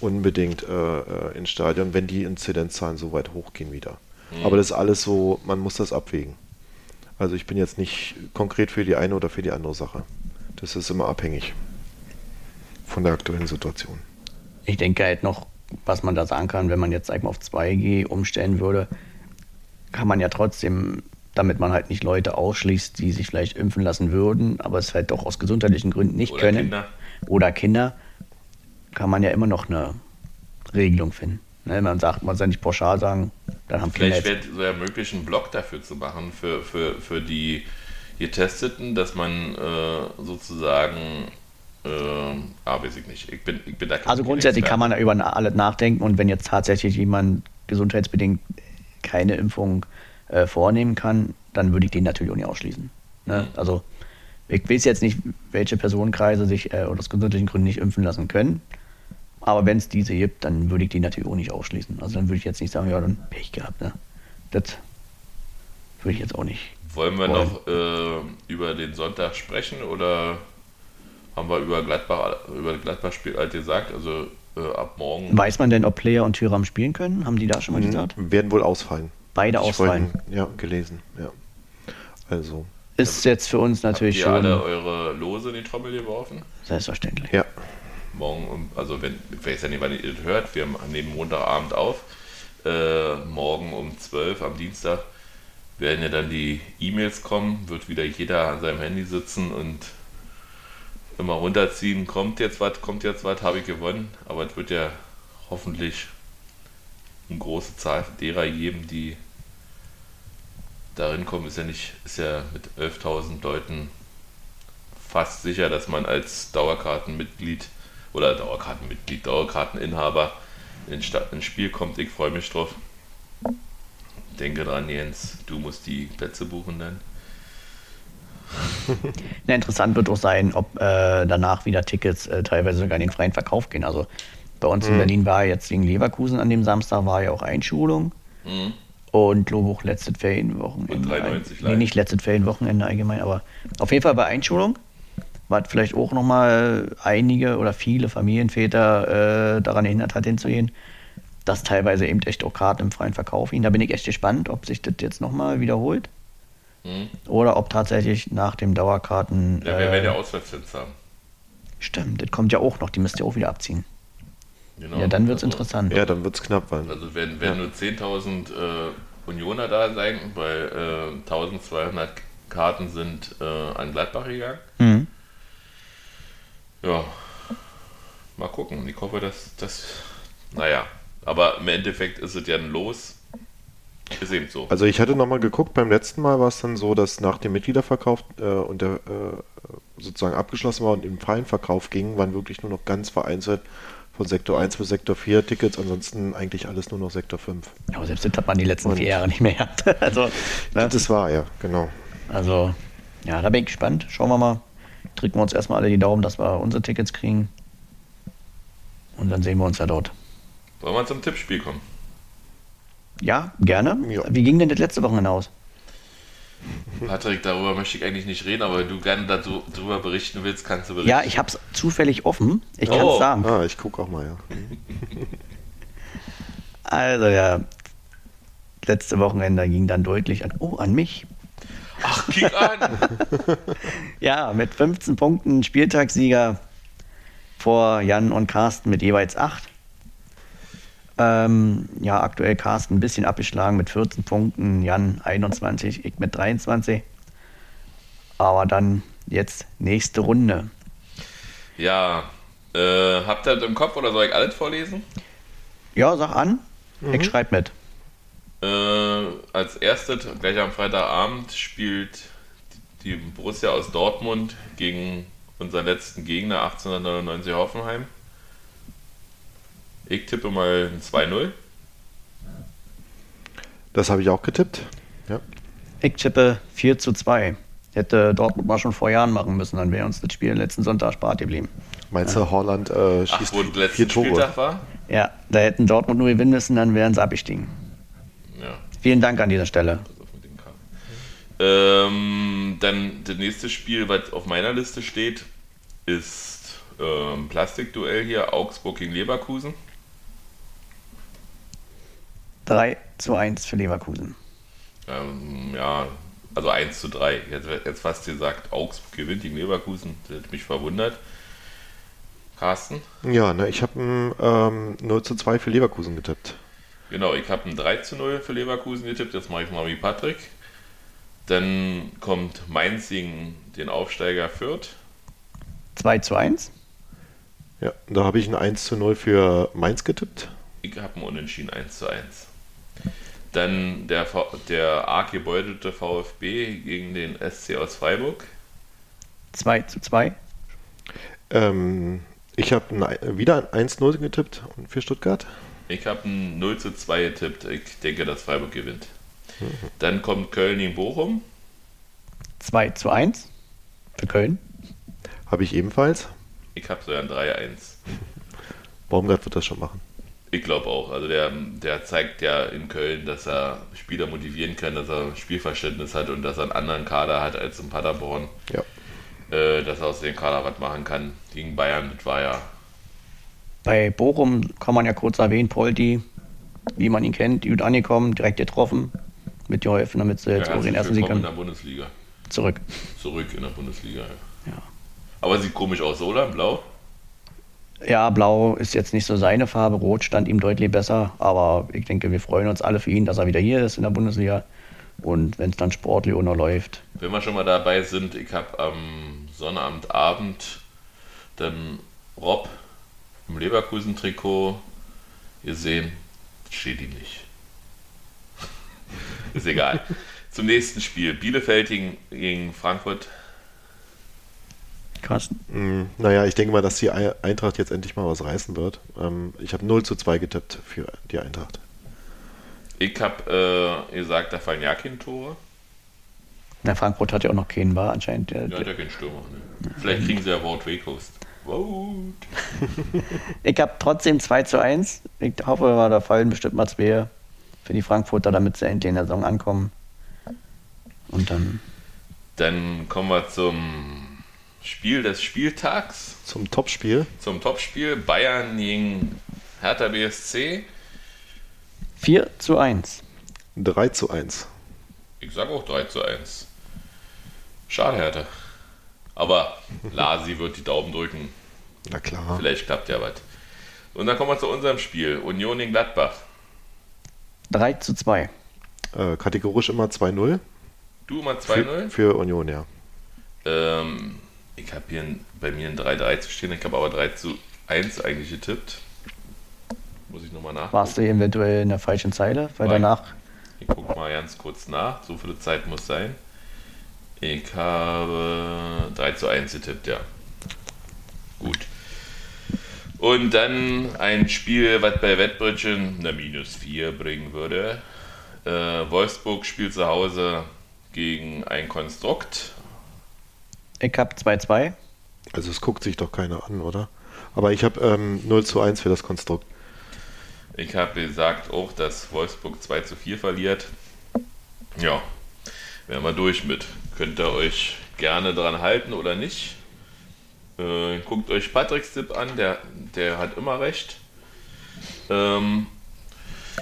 unbedingt äh, äh ins Stadion, wenn die Inzidenzzahlen so weit hochgehen wieder. Mhm. Aber das ist alles so, man muss das abwägen. Also ich bin jetzt nicht konkret für die eine oder für die andere Sache. Das ist immer abhängig von der aktuellen Situation. Ich denke halt noch, was man da sagen kann, wenn man jetzt sag mal, auf 2G umstellen würde, kann man ja trotzdem, damit man halt nicht Leute ausschließt, die sich vielleicht impfen lassen würden, aber es halt doch aus gesundheitlichen Gründen nicht oder können. Kinder. Oder Kinder, kann man ja immer noch eine Regelung finden. Ne, man sagt, man soll nicht pauschal sagen, dann haben Vielleicht wäre es ja möglich, einen Block dafür zu machen, für, für, für die Getesteten, dass man äh, sozusagen äh, ah, weiß ich nicht. Ich bin, ich bin da also grundsätzlich kann man über alles nachdenken und wenn jetzt tatsächlich jemand gesundheitsbedingt keine Impfung äh, vornehmen kann, dann würde ich den natürlich auch nicht ausschließen. Ne? Mhm. Also ich weiß jetzt nicht, welche Personenkreise sich äh, aus gesundheitlichen Gründen nicht impfen lassen können. Aber wenn es diese gibt, dann würde ich die natürlich auch nicht ausschließen. Also dann würde ich jetzt nicht sagen, ja, dann Pech gehabt. Ne? Das würde ich jetzt auch nicht. Wollen wir wollen. noch äh, über den Sonntag sprechen oder haben wir über Gladbach, über Gladbach-Spiel halt gesagt, also äh, ab morgen. Weiß man denn, ob Player und Thüram spielen können? Haben die da schon mal gesagt? Werden wohl ausfallen. Beide ich ausfallen. Vorhin, ja, gelesen, ja. Also. Ist jetzt für uns natürlich habt ihr schon. alle eure Lose in die Trommel geworfen? Selbstverständlich. Ja. Morgen, also wenn, ich weiß ja nicht, wann ihr das hört, wir nehmen Montagabend auf. Äh, morgen um 12 am Dienstag werden ja dann die E-Mails kommen, wird wieder jeder an seinem Handy sitzen und immer runterziehen, kommt jetzt was, kommt jetzt was, habe ich gewonnen. Aber es wird ja hoffentlich eine große Zahl derer geben, die darin kommen. Ist ja nicht, ist ja mit 11.000 Leuten fast sicher, dass man als Dauerkartenmitglied oder Dauerkartenmitglied, Dauerkarteninhaber ins, ins Spiel kommt. Ich freue mich drauf. Denke dran, Jens, du musst die Plätze buchen dann. Ja, interessant wird auch sein, ob äh, danach wieder Tickets äh, teilweise sogar in den freien Verkauf gehen. Also bei uns mhm. in Berlin war jetzt gegen Leverkusen an dem Samstag war ja auch Einschulung. Mhm. Und Lobuch letztes Ferienwochenende. Nee, nicht letztes Ferienwochenende allgemein, aber auf jeden Fall bei Einschulung. Was vielleicht auch nochmal einige oder viele Familienväter äh, daran erinnert hat, hinzugehen, dass teilweise eben echt auch Karten im freien Verkauf gehen. Da bin ich echt gespannt, ob sich das jetzt nochmal wiederholt. Mhm. Oder ob tatsächlich nach dem Dauerkarten. Ja, wer äh, werden ja Auswärtszins haben. Stimmt, das kommt ja auch noch, die müsst ihr auch wieder abziehen. Genau. Ja, dann wird es also, interessant. Ja, dann wird es knapp werden. Also wenn, wenn ja. nur 10.000 äh, Unioner da sein, weil äh, 1.200 Karten sind äh, an Gladbach gegangen. Mhm. Ja, mal gucken. Ich hoffe, dass das, naja, aber im Endeffekt ist es ja ein Los. Ist eben so. Also ich hatte nochmal geguckt, beim letzten Mal war es dann so, dass nach dem Mitgliederverkauf äh, und der äh, sozusagen abgeschlossen war und im freien Verkauf ging, waren wirklich nur noch ganz vereinzelt von Sektor 1 bis Sektor 4 Tickets, ansonsten eigentlich alles nur noch Sektor 5. Ja, aber selbst das hat man die letzten und vier Jahre nicht mehr gehabt. also, ne? Das war, ja, genau. Also, ja, da bin ich gespannt. Schauen wir mal. Drücken wir uns erstmal alle die Daumen, dass wir unsere Tickets kriegen. Und dann sehen wir uns ja dort. Wollen wir zum Tippspiel kommen? Ja, gerne. Ja. Wie ging denn das letzte Wochenende aus? Patrick, darüber möchte ich eigentlich nicht reden, aber wenn du gerne darüber berichten willst, kannst du berichten. Ja, ich habe es zufällig offen. Ich kann es oh. sagen. Ah, ich gucke auch mal, ja. also ja, letzte Wochenende ging dann deutlich an, oh, an mich. Ach, kick an! ja, mit 15 Punkten Spieltagssieger vor Jan und Carsten mit jeweils 8. Ähm, ja, aktuell Carsten ein bisschen abgeschlagen mit 14 Punkten, Jan 21, ich mit 23. Aber dann jetzt nächste Runde. Ja, äh, habt ihr das im Kopf oder soll ich alles vorlesen? Ja, sag an. Mhm. Ich schreibe mit. Äh, als erstes, gleich am Freitagabend, spielt die Borussia aus Dortmund gegen unseren letzten Gegner 1899 Hoffenheim. Ich tippe mal ein 2-0. Das habe ich auch getippt. Ja. Ich tippe 4 zu 2. Hätte Dortmund mal schon vor Jahren machen müssen, dann wäre uns das Spiel letzten Sonntag spart geblieben. Meinst du, Holland äh, schießt Ach, wo vier Tore? Spieltag war? Ja, da hätten Dortmund nur gewinnen müssen, dann wären sie abgestiegen. Vielen Dank an dieser Stelle. Ähm, dann das nächste Spiel, was auf meiner Liste steht, ist ähm, Plastikduell hier, Augsburg gegen Leverkusen. 3 zu 1 für Leverkusen. Ähm, ja, also 1 zu 3. Jetzt, jetzt fast gesagt, Augsburg gewinnt gegen Leverkusen. Das hat mich verwundert. Carsten? Ja, ne, ich habe ein ähm, 0 zu 2 für Leverkusen getippt. Genau, ich habe ein 3 zu 0 für Leverkusen getippt. Jetzt mache ich mal wie Patrick. Dann kommt Mainz gegen den Aufsteiger Fürth. 2 zu 1. Ja, da habe ich ein 1 zu 0 für Mainz getippt. Ich habe ein Unentschieden 1 zu 1. Dann der, der arg gebeutelte VfB gegen den SC aus Freiburg. 2 zu 2. Ähm, ich habe wieder ein 1-0 getippt für Stuttgart. Ich habe ein 0 zu 2 getippt. Ich denke, dass Freiburg gewinnt. Mhm. Dann kommt Köln gegen Bochum. 2 zu 1 für Köln. Habe ich ebenfalls. Ich habe so ein 3-1. Baumgart wird das schon machen. Ich glaube auch. Also der, der zeigt ja in Köln, dass er Spieler motivieren kann, dass er Spielverständnis hat und dass er einen anderen Kader hat als in Paderborn. Ja. Äh, dass er aus dem Kader was machen kann. Gegen Bayern, das war ja. Bei Bochum kann man ja kurz erwähnen, Polti, wie man ihn kennt, gut angekommen, direkt getroffen, mitgeholfen, damit sie jetzt ja, auch den ersten Sieg in der Bundesliga. Zurück. Zurück in der Bundesliga, ja. ja. Aber sieht komisch aus, oder? Blau? Ja, blau ist jetzt nicht so seine Farbe, rot stand ihm deutlich besser, aber ich denke, wir freuen uns alle für ihn, dass er wieder hier ist in der Bundesliga. Und wenn es dann sportlich auch noch läuft. Wenn wir schon mal dabei sind, ich habe am Sonnabendabend dann Rob im Leverkusen-Trikot gesehen. Steht ihm nicht. ist egal. Zum nächsten Spiel. Bielefeld gegen Frankfurt Carsten? Mm, naja, ich denke mal, dass die Eintracht jetzt endlich mal was reißen wird. Ähm, ich habe 0 zu 2 getippt für die Eintracht. Ich habe äh, gesagt, da fallen ja keine Tore. Na, Frankfurt hat ja auch noch keinen war anscheinend. Der, ja, der keinen Stürmer. Ne? Vielleicht kriegen sie ja Wort Weghorst. Vote. ich habe trotzdem 2 zu 1. Ich hoffe, da fallen bestimmt mal zwei für die Frankfurter, damit sie endlich in der Saison ankommen. Und dann. Dann kommen wir zum Spiel des Spieltags. Zum Topspiel. Zum Topspiel. Bayern gegen Hertha BSC. 4 zu 1. 3 zu 1. Ich sage auch 3 zu 1. Schade, Hertha. Aber Lasi wird die Daumen drücken. Na klar. Vielleicht klappt ja was. Und dann kommen wir zu unserem Spiel. Union in Gladbach. 3 zu 2. Äh, kategorisch immer 2-0. Du immer 2-0? Für, für, Union, ja. Ähm, ich habe hier bei mir ein 3-3 zu stehen. Ich habe aber 3 zu 1 eigentlich getippt. Muss ich nochmal nach. Warst du eventuell in der falschen Zeile? Weil Nein. danach. Ich gucke mal ganz kurz nach. So viele Zeit muss sein. Ich habe 3 zu 1 getippt, ja. Gut. Und dann ein Spiel, was bei Wettbrötchen eine minus 4 bringen würde. Äh, Wolfsburg spielt zu Hause gegen ein Konstrukt. Ich habe 2-2. Also es guckt sich doch keiner an, oder? Aber ich habe ähm, 0 zu 1 für das Konstrukt. Ich habe gesagt auch, dass Wolfsburg 2 zu 4 verliert. Ja, wären wir durch mit. Könnt ihr euch gerne dran halten oder nicht. Äh, guckt euch Patricks Tipp an, der, der hat immer recht. Ähm,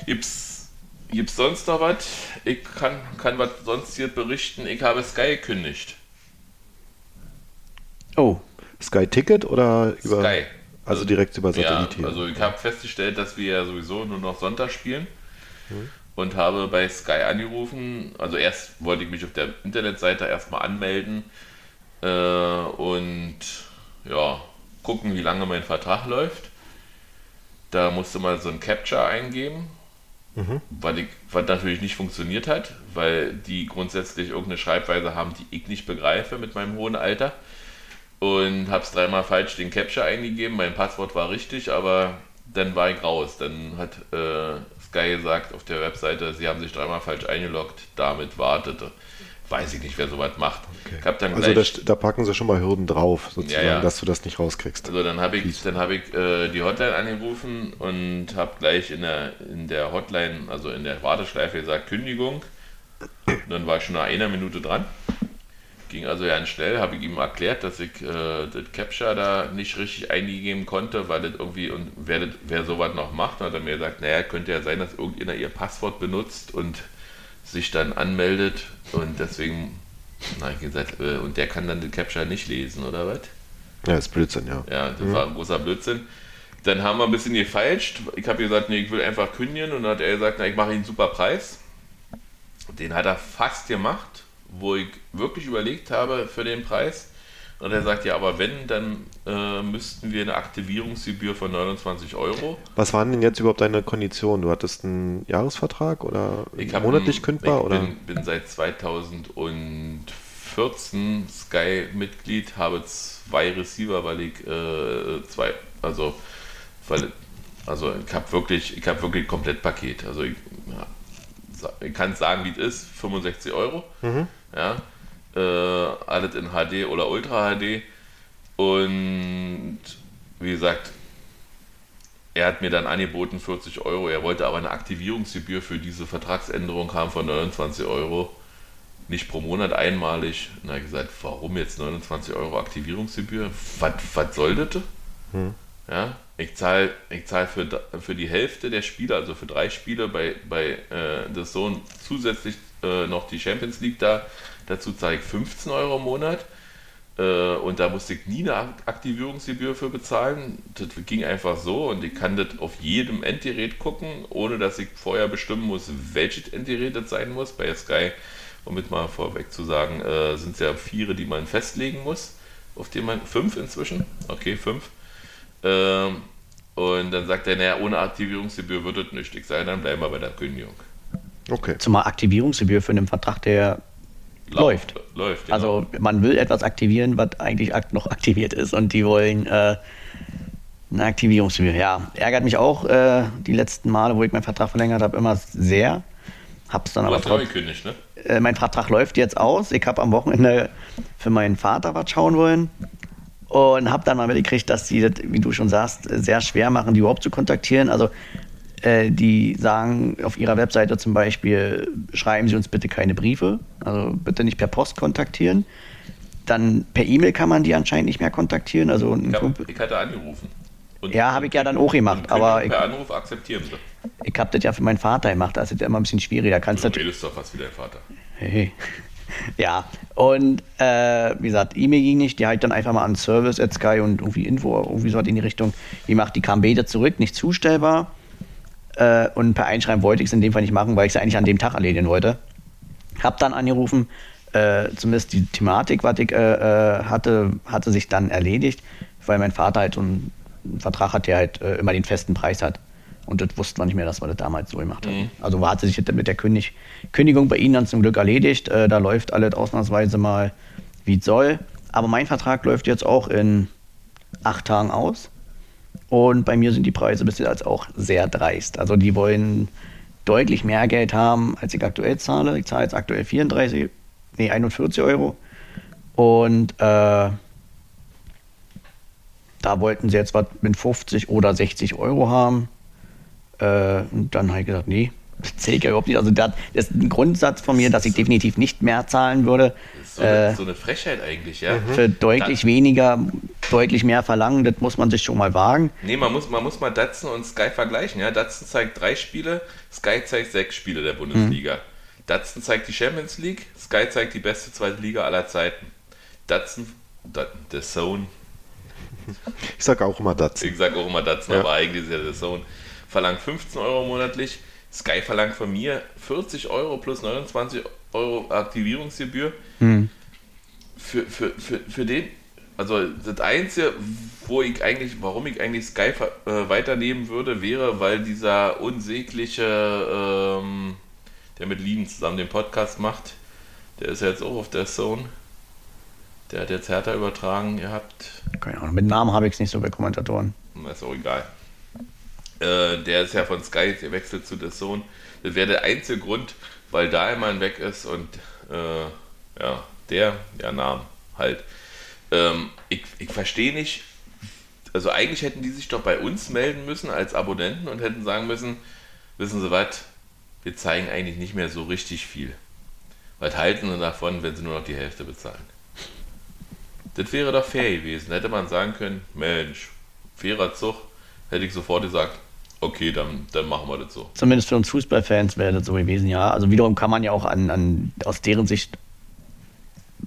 gibt's, gibt's sonst noch was? Ich kann, kann was sonst hier berichten. Ich habe Sky gekündigt. Oh. Sky Ticket oder über. Sky. Also direkt über Satellit. Ja, also ich habe festgestellt, dass wir ja sowieso nur noch Sonntag spielen. Mhm und habe bei Sky angerufen. Also erst wollte ich mich auf der Internetseite erstmal anmelden äh, und ja, gucken, wie lange mein Vertrag läuft. Da musste man so ein Capture eingeben, mhm. was, ich, was natürlich nicht funktioniert hat, weil die grundsätzlich irgendeine Schreibweise haben, die ich nicht begreife mit meinem hohen Alter. Und habe es dreimal falsch den Capture eingegeben. Mein Passwort war richtig, aber dann war ich raus. Dann hat äh, Sky gesagt auf der Webseite, sie haben sich dreimal falsch eingeloggt, damit wartete. Weiß ich nicht, wer sowas macht. Okay. also da, da, packen sie schon mal Hürden drauf, sozusagen, ja, ja. dass du das nicht rauskriegst. Also dann habe ich, dann hab ich äh, die Hotline angerufen und habe gleich in der, in der Hotline, also in der Warteschleife gesagt, Kündigung. Und dann war ich schon nach einer Minute dran. Ging also ganz schnell, habe ich ihm erklärt, dass ich äh, das Capture da nicht richtig eingegeben konnte, weil das irgendwie, und wer, das, wer sowas noch macht, hat er mir gesagt, naja, könnte ja sein, dass irgendjemand ihr Passwort benutzt und sich dann anmeldet und deswegen, na, ich gesagt, äh, und der kann dann das Capture nicht lesen, oder was? Ja, das ist Blödsinn, ja. Ja, das mhm. war ein großer Blödsinn. Dann haben wir ein bisschen gefeilscht. Ich habe gesagt, nee, ich will einfach kündigen und dann hat er gesagt, na, ich mache Ihnen einen super Preis. Den hat er fast gemacht wo ich wirklich überlegt habe für den Preis. Und er sagt, ja, aber wenn, dann äh, müssten wir eine Aktivierungsgebühr von 29 Euro. Was waren denn jetzt überhaupt deine Konditionen? Du hattest einen Jahresvertrag oder monatlich kündbar? Ich oder? Bin, bin seit 2014 Sky-Mitglied, habe zwei Receiver, weil ich äh, zwei, also, weil, also ich habe wirklich, ich habe wirklich komplett Paket. Also ich, ja, ich kann sagen, wie es ist, 65 Euro. Mhm. Ja, äh, alles in HD oder Ultra HD. Und wie gesagt, er hat mir dann angeboten 40 Euro. Er wollte aber eine Aktivierungsgebühr für diese Vertragsänderung haben von 29 Euro. Nicht pro Monat einmalig. Und er hat gesagt, warum jetzt 29 Euro Aktivierungsgebühr? Was, was soll das? Hm. Ja, ich zahle ich zahl für, für die Hälfte der Spiele, also für drei Spiele bei, bei äh, The Zone zusätzlich äh, noch die Champions League da. Dazu zahle ich 15 Euro im Monat. Äh, und da musste ich nie eine Aktivierungsgebühr für bezahlen. Das ging einfach so und ich kann das auf jedem Endgerät gucken, ohne dass ich vorher bestimmen muss, welches Endgerät das sein muss. Bei Sky, um mit mal vorweg zu sagen, äh, sind es ja vier, die man festlegen muss. Auf dem man, fünf inzwischen? Okay, fünf ähm, und dann sagt er, naja, ohne Aktivierungsgebühr wird es nicht. Ich sage, dann bleiben wir bei der Kündigung. Okay. Zumal Aktivierungsgebühr für einen Vertrag, der läuft. Läuft, genau. Also man will etwas aktivieren, was eigentlich noch aktiviert ist und die wollen äh, eine Aktivierungsgebühr. Ja, ärgert mich auch äh, die letzten Male, wo ich meinen Vertrag verlängert habe, immer sehr. Hab's dann du aber trotzdem. gekündigt, ne? Äh, mein Vertrag läuft jetzt aus. Ich habe am Wochenende für meinen Vater was schauen wollen und habe dann mal mitgekriegt, dass die das, wie du schon sagst, sehr schwer machen, die überhaupt zu kontaktieren. Also äh, die sagen auf ihrer Webseite zum Beispiel, schreiben Sie uns bitte keine Briefe, also bitte nicht per Post kontaktieren. Dann per E-Mail kann man die anscheinend nicht mehr kontaktieren. Also Ich, hab, Kumpel- ich hatte angerufen. Und, ja, habe ich ja dann auch gemacht, aber per Anruf akzeptieren sie. ich habe das ja für meinen Vater gemacht. Das ist ja immer ein bisschen schwierig. Da kannst Du redest doch fast wie dein Vater. Hey. Ja, und äh, wie gesagt, E-Mail ging nicht, die halt dann einfach mal an Service at Sky und irgendwie Info, irgendwie so was in die Richtung, die macht, die kam beide zurück, nicht zustellbar. Äh, und per Einschreiben wollte ich es in dem Fall nicht machen, weil ich es eigentlich an dem Tag erledigen wollte. Hab dann angerufen, äh, zumindest die Thematik, was ich äh, äh, hatte, hatte sich dann erledigt, weil mein Vater halt so einen, Vertrag hat, der halt äh, immer den festen Preis hat. Und das wusste man nicht mehr, dass wir das damals so gemacht haben. Also hatte sich das mit der Kündig Kündigung bei Ihnen dann zum Glück erledigt. Äh, da läuft alles ausnahmsweise mal, wie es soll. Aber mein Vertrag läuft jetzt auch in acht Tagen aus. Und bei mir sind die Preise bis jetzt auch sehr dreist. Also die wollen deutlich mehr Geld haben, als ich aktuell zahle. Ich zahle jetzt aktuell 34, nee, 41 Euro. Und äh, da wollten sie jetzt was mit 50 oder 60 Euro haben. Äh, und dann habe ich gesagt, nee, das zähle ich ja überhaupt nicht. Also das, das ist ein Grundsatz von mir, dass ich definitiv nicht mehr zahlen würde. Das ist so, eine, Äh, so eine Frechheit eigentlich, ja. für deutlich weniger, deutlich mehr verlangen, das muss man sich schon mal wagen. Nee, man muss, man muss mal Datsun und Sky vergleichen. Ja? Datsun zeigt drei Spiele, Sky zeigt sechs Spiele der Bundesliga. Datsun zeigt die Champions League, Sky zeigt die beste zweite Liga aller Zeiten. Datsun, Da- The Zone, Ich sage auch immer das. ich sage auch immer Datsun, Ja. aber eigentlich ist ja The Zone, verlangt 15 Euro monatlich. Sky verlangt von mir 40 Euro plus 29 Euro Aktivierungsgebühr. Für, für, für, für den, also das Einzige, wo ich eigentlich, warum ich eigentlich Sky äh, weiternehmen würde, wäre, weil dieser unsägliche, ähm, der mit Lien zusammen den Podcast macht, der ist ja jetzt auch auf der Zone. Der hat jetzt Hertha übertragen, ihr habt Keine Ahnung, mit Namen habe ich es nicht so bei Kommentatoren. na, ist auch egal. Äh, der ist ja von Sky gewechselt zu The Zone. Das wäre der einzige Grund, weil Dahlmann weg ist und äh, ja, der, der Name halt. Ähm, ich ich verstehe nicht, also eigentlich hätten die sich doch bei uns melden müssen als Abonnenten und hätten sagen müssen, wissen Sie was, wir zeigen eigentlich nicht mehr so richtig viel. Was halten Sie davon, wenn Sie nur noch die Hälfte bezahlen? Das wäre doch fair gewesen. Hätte man sagen können, Mensch, fairer Zug, hätte ich sofort gesagt, okay, dann, dann machen wir das so. Zumindest für uns Fußballfans wäre das so gewesen, ja. Also wiederum kann man ja auch an, an aus deren Sicht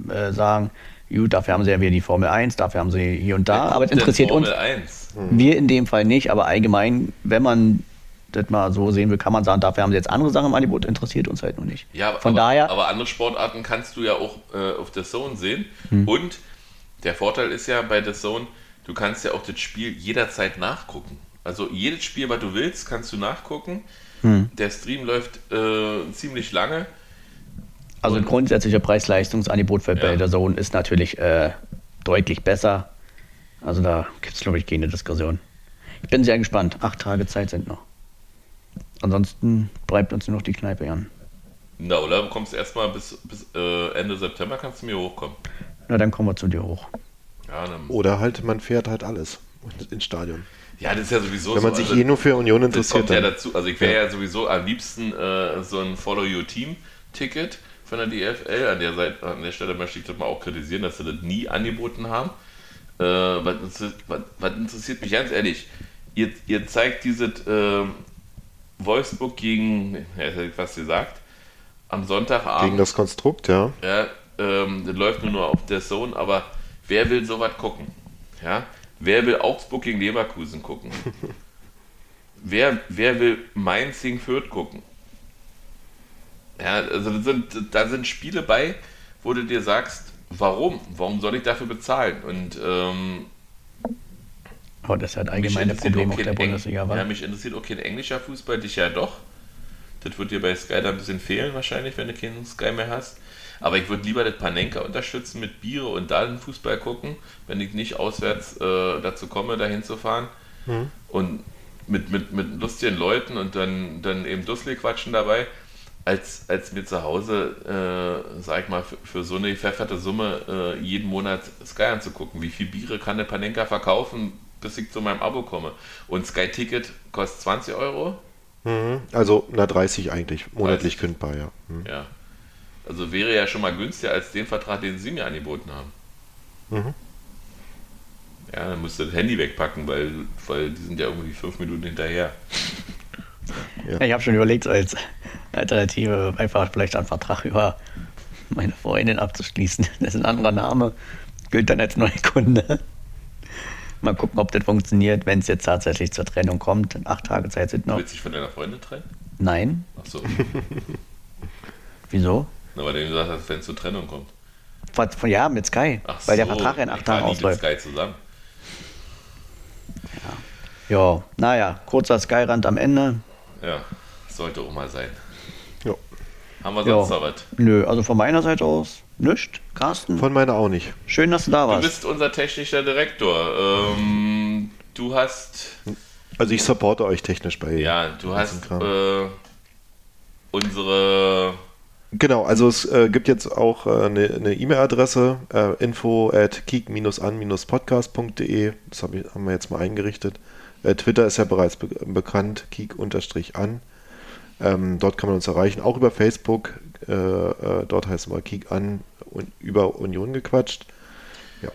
äh, sagen, gut, dafür haben sie ja wieder die Formel 1, dafür haben sie hier und da, aber es interessiert uns, Formel 1. wir in dem Fall nicht, aber allgemein, wenn man das mal so sehen will, kann man sagen, dafür haben sie jetzt andere Sachen im Angebot, interessiert uns halt noch nicht. Ja, aber, Von aber, daher, aber andere Sportarten kannst du ja auch äh, auf der Zone sehen. Hm. Und der Vorteil ist ja bei der Zone, du kannst ja auch das Spiel jederzeit nachgucken. Also jedes Spiel, was du willst, kannst du nachgucken. Hm. Der Stream läuft äh, ziemlich lange. also und- grundsätzliche Preis-Leistungsangebot für Ja. bei der Zone ist natürlich äh, deutlich besser. Also da gibt es, glaube ich, keine Diskussion. Ich bin sehr gespannt. Acht Tage Zeit sind noch. Ansonsten bleibt uns nur noch die Kneipe an. Na, oder du kommst erstmal bis, bis äh, Ende September, kannst du mir hochkommen. Na, dann kommen wir zu dir hoch. Ja, dann, Oder halt, man fährt halt alles ins Stadion. Ja, das ist ja sowieso Wenn man so. sich also- eh nur für Union Das interessiert, kommt ja dann. dazu. Also ich wäre ja. sowieso am liebsten äh, so ein Follow Your Team Ticket von der DFL. An der, Seite, an der Stelle möchte ich das mal auch kritisieren, dass sie das nie angeboten haben. Äh, was, interessiert, was, was interessiert mich ganz ehrlich? Ihr, ihr zeigt dieses äh, Wolfsburg gegen, ja, das hätte ich fast gesagt, am Sonntagabend. Gegen das Konstrukt, ja. Ja, ähm, das läuft nur, nur auf der Zone, aber wer will sowas gucken? Ja? Wer will Augsburg gegen Leverkusen gucken? wer, wer will Mainz gegen Fürth gucken? Ja, also da sind, da sind Spiele bei, wo du dir sagst, warum? Warum soll ich dafür bezahlen? Und ähm, Aber das ist halt allgemeine Problem auch der Bundesliga, war. Ja, mich interessiert auch kein englischer Fußball, dich ja doch. Das wird dir bei Sky da ein bisschen fehlen wahrscheinlich, wenn du keinen Sky mehr hast. Aber ich würde lieber das Panenka unterstützen mit Biere und dann Fußball gucken, wenn ich nicht auswärts äh, dazu komme, dahin zu fahren. Mhm. Und mit, mit, mit lustigen Leuten und dann, dann eben Dussel quatschen dabei, als, als mir zu Hause, äh, sag ich mal, für, für so eine pfefferte Summe äh, jeden Monat Sky anzugucken. Wie viel Biere kann der Panenka verkaufen, bis ich zu meinem Abo komme? Und Sky Ticket kostet 20 Euro. Mhm. Also, na 30 eigentlich, monatlich 30. kündbar, ja. Mhm. Ja. Also wäre ja schon mal günstiger als den Vertrag, den Sie mir angeboten haben. Mhm. Ja, dann musst du das Handy wegpacken, weil, weil die sind ja irgendwie fünf Minuten hinterher. Ja. Ich habe schon überlegt, als Alternative einfach vielleicht einen Vertrag über meine Freundin abzuschließen. Das ist ein anderer Name, gilt dann als Neukunde. Mal gucken, ob das funktioniert, wenn es jetzt tatsächlich zur Trennung kommt. Acht Tage Zeit sind noch. Willst du dich von deiner Freundin trennen? Nein. Ach so. Wieso? Na, weil du gesagt hast, wenn es zur Trennung kommt. Von, ja, mit Sky. Ach weil so, der Vertrag in acht Tagen ausläuft. mit Sky zusammen. Ja. ja, naja, kurzer Skyrand am Ende. Ja, sollte auch mal sein. Ja. Haben wir sonst noch was? Nö, also von meiner Seite aus nichts. Carsten? Von meiner auch nicht. Schön, dass du da warst. Du bist unser technischer Direktor. Ähm, du hast. Also ich supporte euch technisch bei. Ja, du hast äh, unsere Genau, also es äh, gibt jetzt auch äh, eine E-Mail-Adresse, äh, info at keek-an-podcast.de. Das hab ich, haben wir jetzt mal eingerichtet. Äh, Twitter ist ja bereits be bekannt, keek-an. Ähm, dort kann man uns erreichen, auch über Facebook. Äh, äh, dort heißt es mal Keek an und über Union gequatscht. Ja.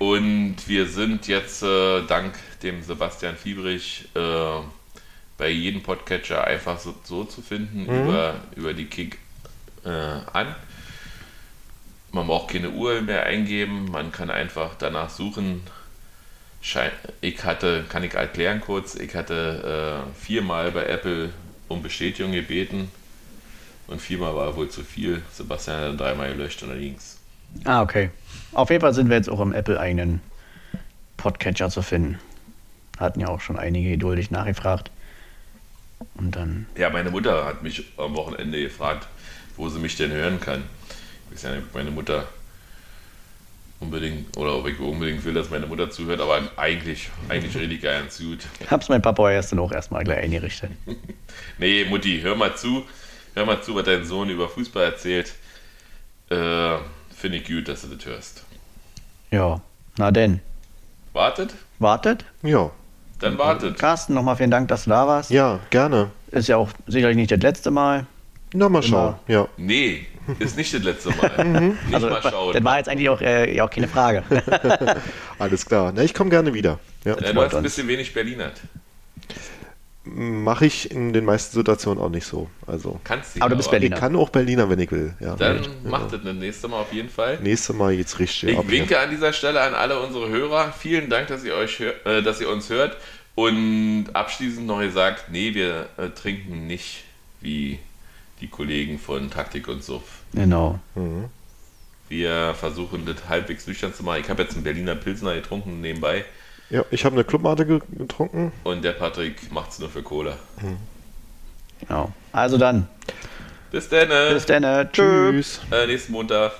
Und wir sind jetzt dank dem Sebastian Fiebrich bei jedem Podcatcher einfach so, so zu finden mhm. über, über die Kick äh, an. Man braucht keine URL mehr eingeben, man kann einfach danach suchen. Ich hatte, kann ich erklären kurz, ich hatte äh, viermal bei Apple um Bestätigung gebeten und viermal war wohl zu viel. Sebastian hat dann dreimal gelöscht und dann ging's. Ah, okay. Auf jeden Fall sind wir jetzt auch im Apple-eigenen Podcatcher zu finden. Hatten ja auch schon einige geduldig nachgefragt. Und dann. Ja, meine Mutter hat mich am Wochenende gefragt, wo sie mich denn hören kann. Ich weiß ja nicht, ob meine Mutter unbedingt, oder ob ich unbedingt will, dass meine Mutter zuhört, aber eigentlich, eigentlich rede ich ganz gut. Hab's mein Papa erst dann auch erstmal gleich eingerichtet. nee, Mutti, hör mal zu. Hör mal zu, was dein Sohn über Fußball erzählt. Äh, Finde ich gut, dass du das hörst. Ja, na denn. Wartet? Wartet? Ja. Dann wartet. Carsten, nochmal vielen Dank, dass du da warst. Ja, gerne. Ist ja auch sicherlich nicht das letzte Mal. Na, mal schauen, ja. Nee, ist nicht das letzte Mal. Mhm. nicht also, mal schauen. Das war jetzt eigentlich auch, äh, auch keine Frage. Alles klar. Na, ich komme gerne wieder. Ja. Ja, du hast ein bisschen wenig Berlinert. Mache ich in den meisten Situationen auch nicht so. Also, Kannst du aber du bist Berliner. Ich kann auch Berliner, wenn ich will. Ja, Dann ja. macht das das nächste Mal auf jeden Fall. Nächste Mal jetzt richtig. Ich ab, winke ja. an dieser Stelle an alle unsere Hörer. Vielen Dank, dass ihr, euch, äh, dass ihr uns hört. Und abschließend noch gesagt, nee, wir äh, trinken nicht wie die Kollegen von Taktik und Suff. Genau. Mhm. Wir versuchen das halbwegs nüchtern zu machen. Ich habe jetzt einen Berliner Pilsner getrunken nebenbei. Ja, ich habe eine Clubmate getrunken. Und der Patrick macht es nur für Cola. Mhm. Genau. Also dann. Bis dann. Bis dann. Tschüss. Äh, nächsten Montag.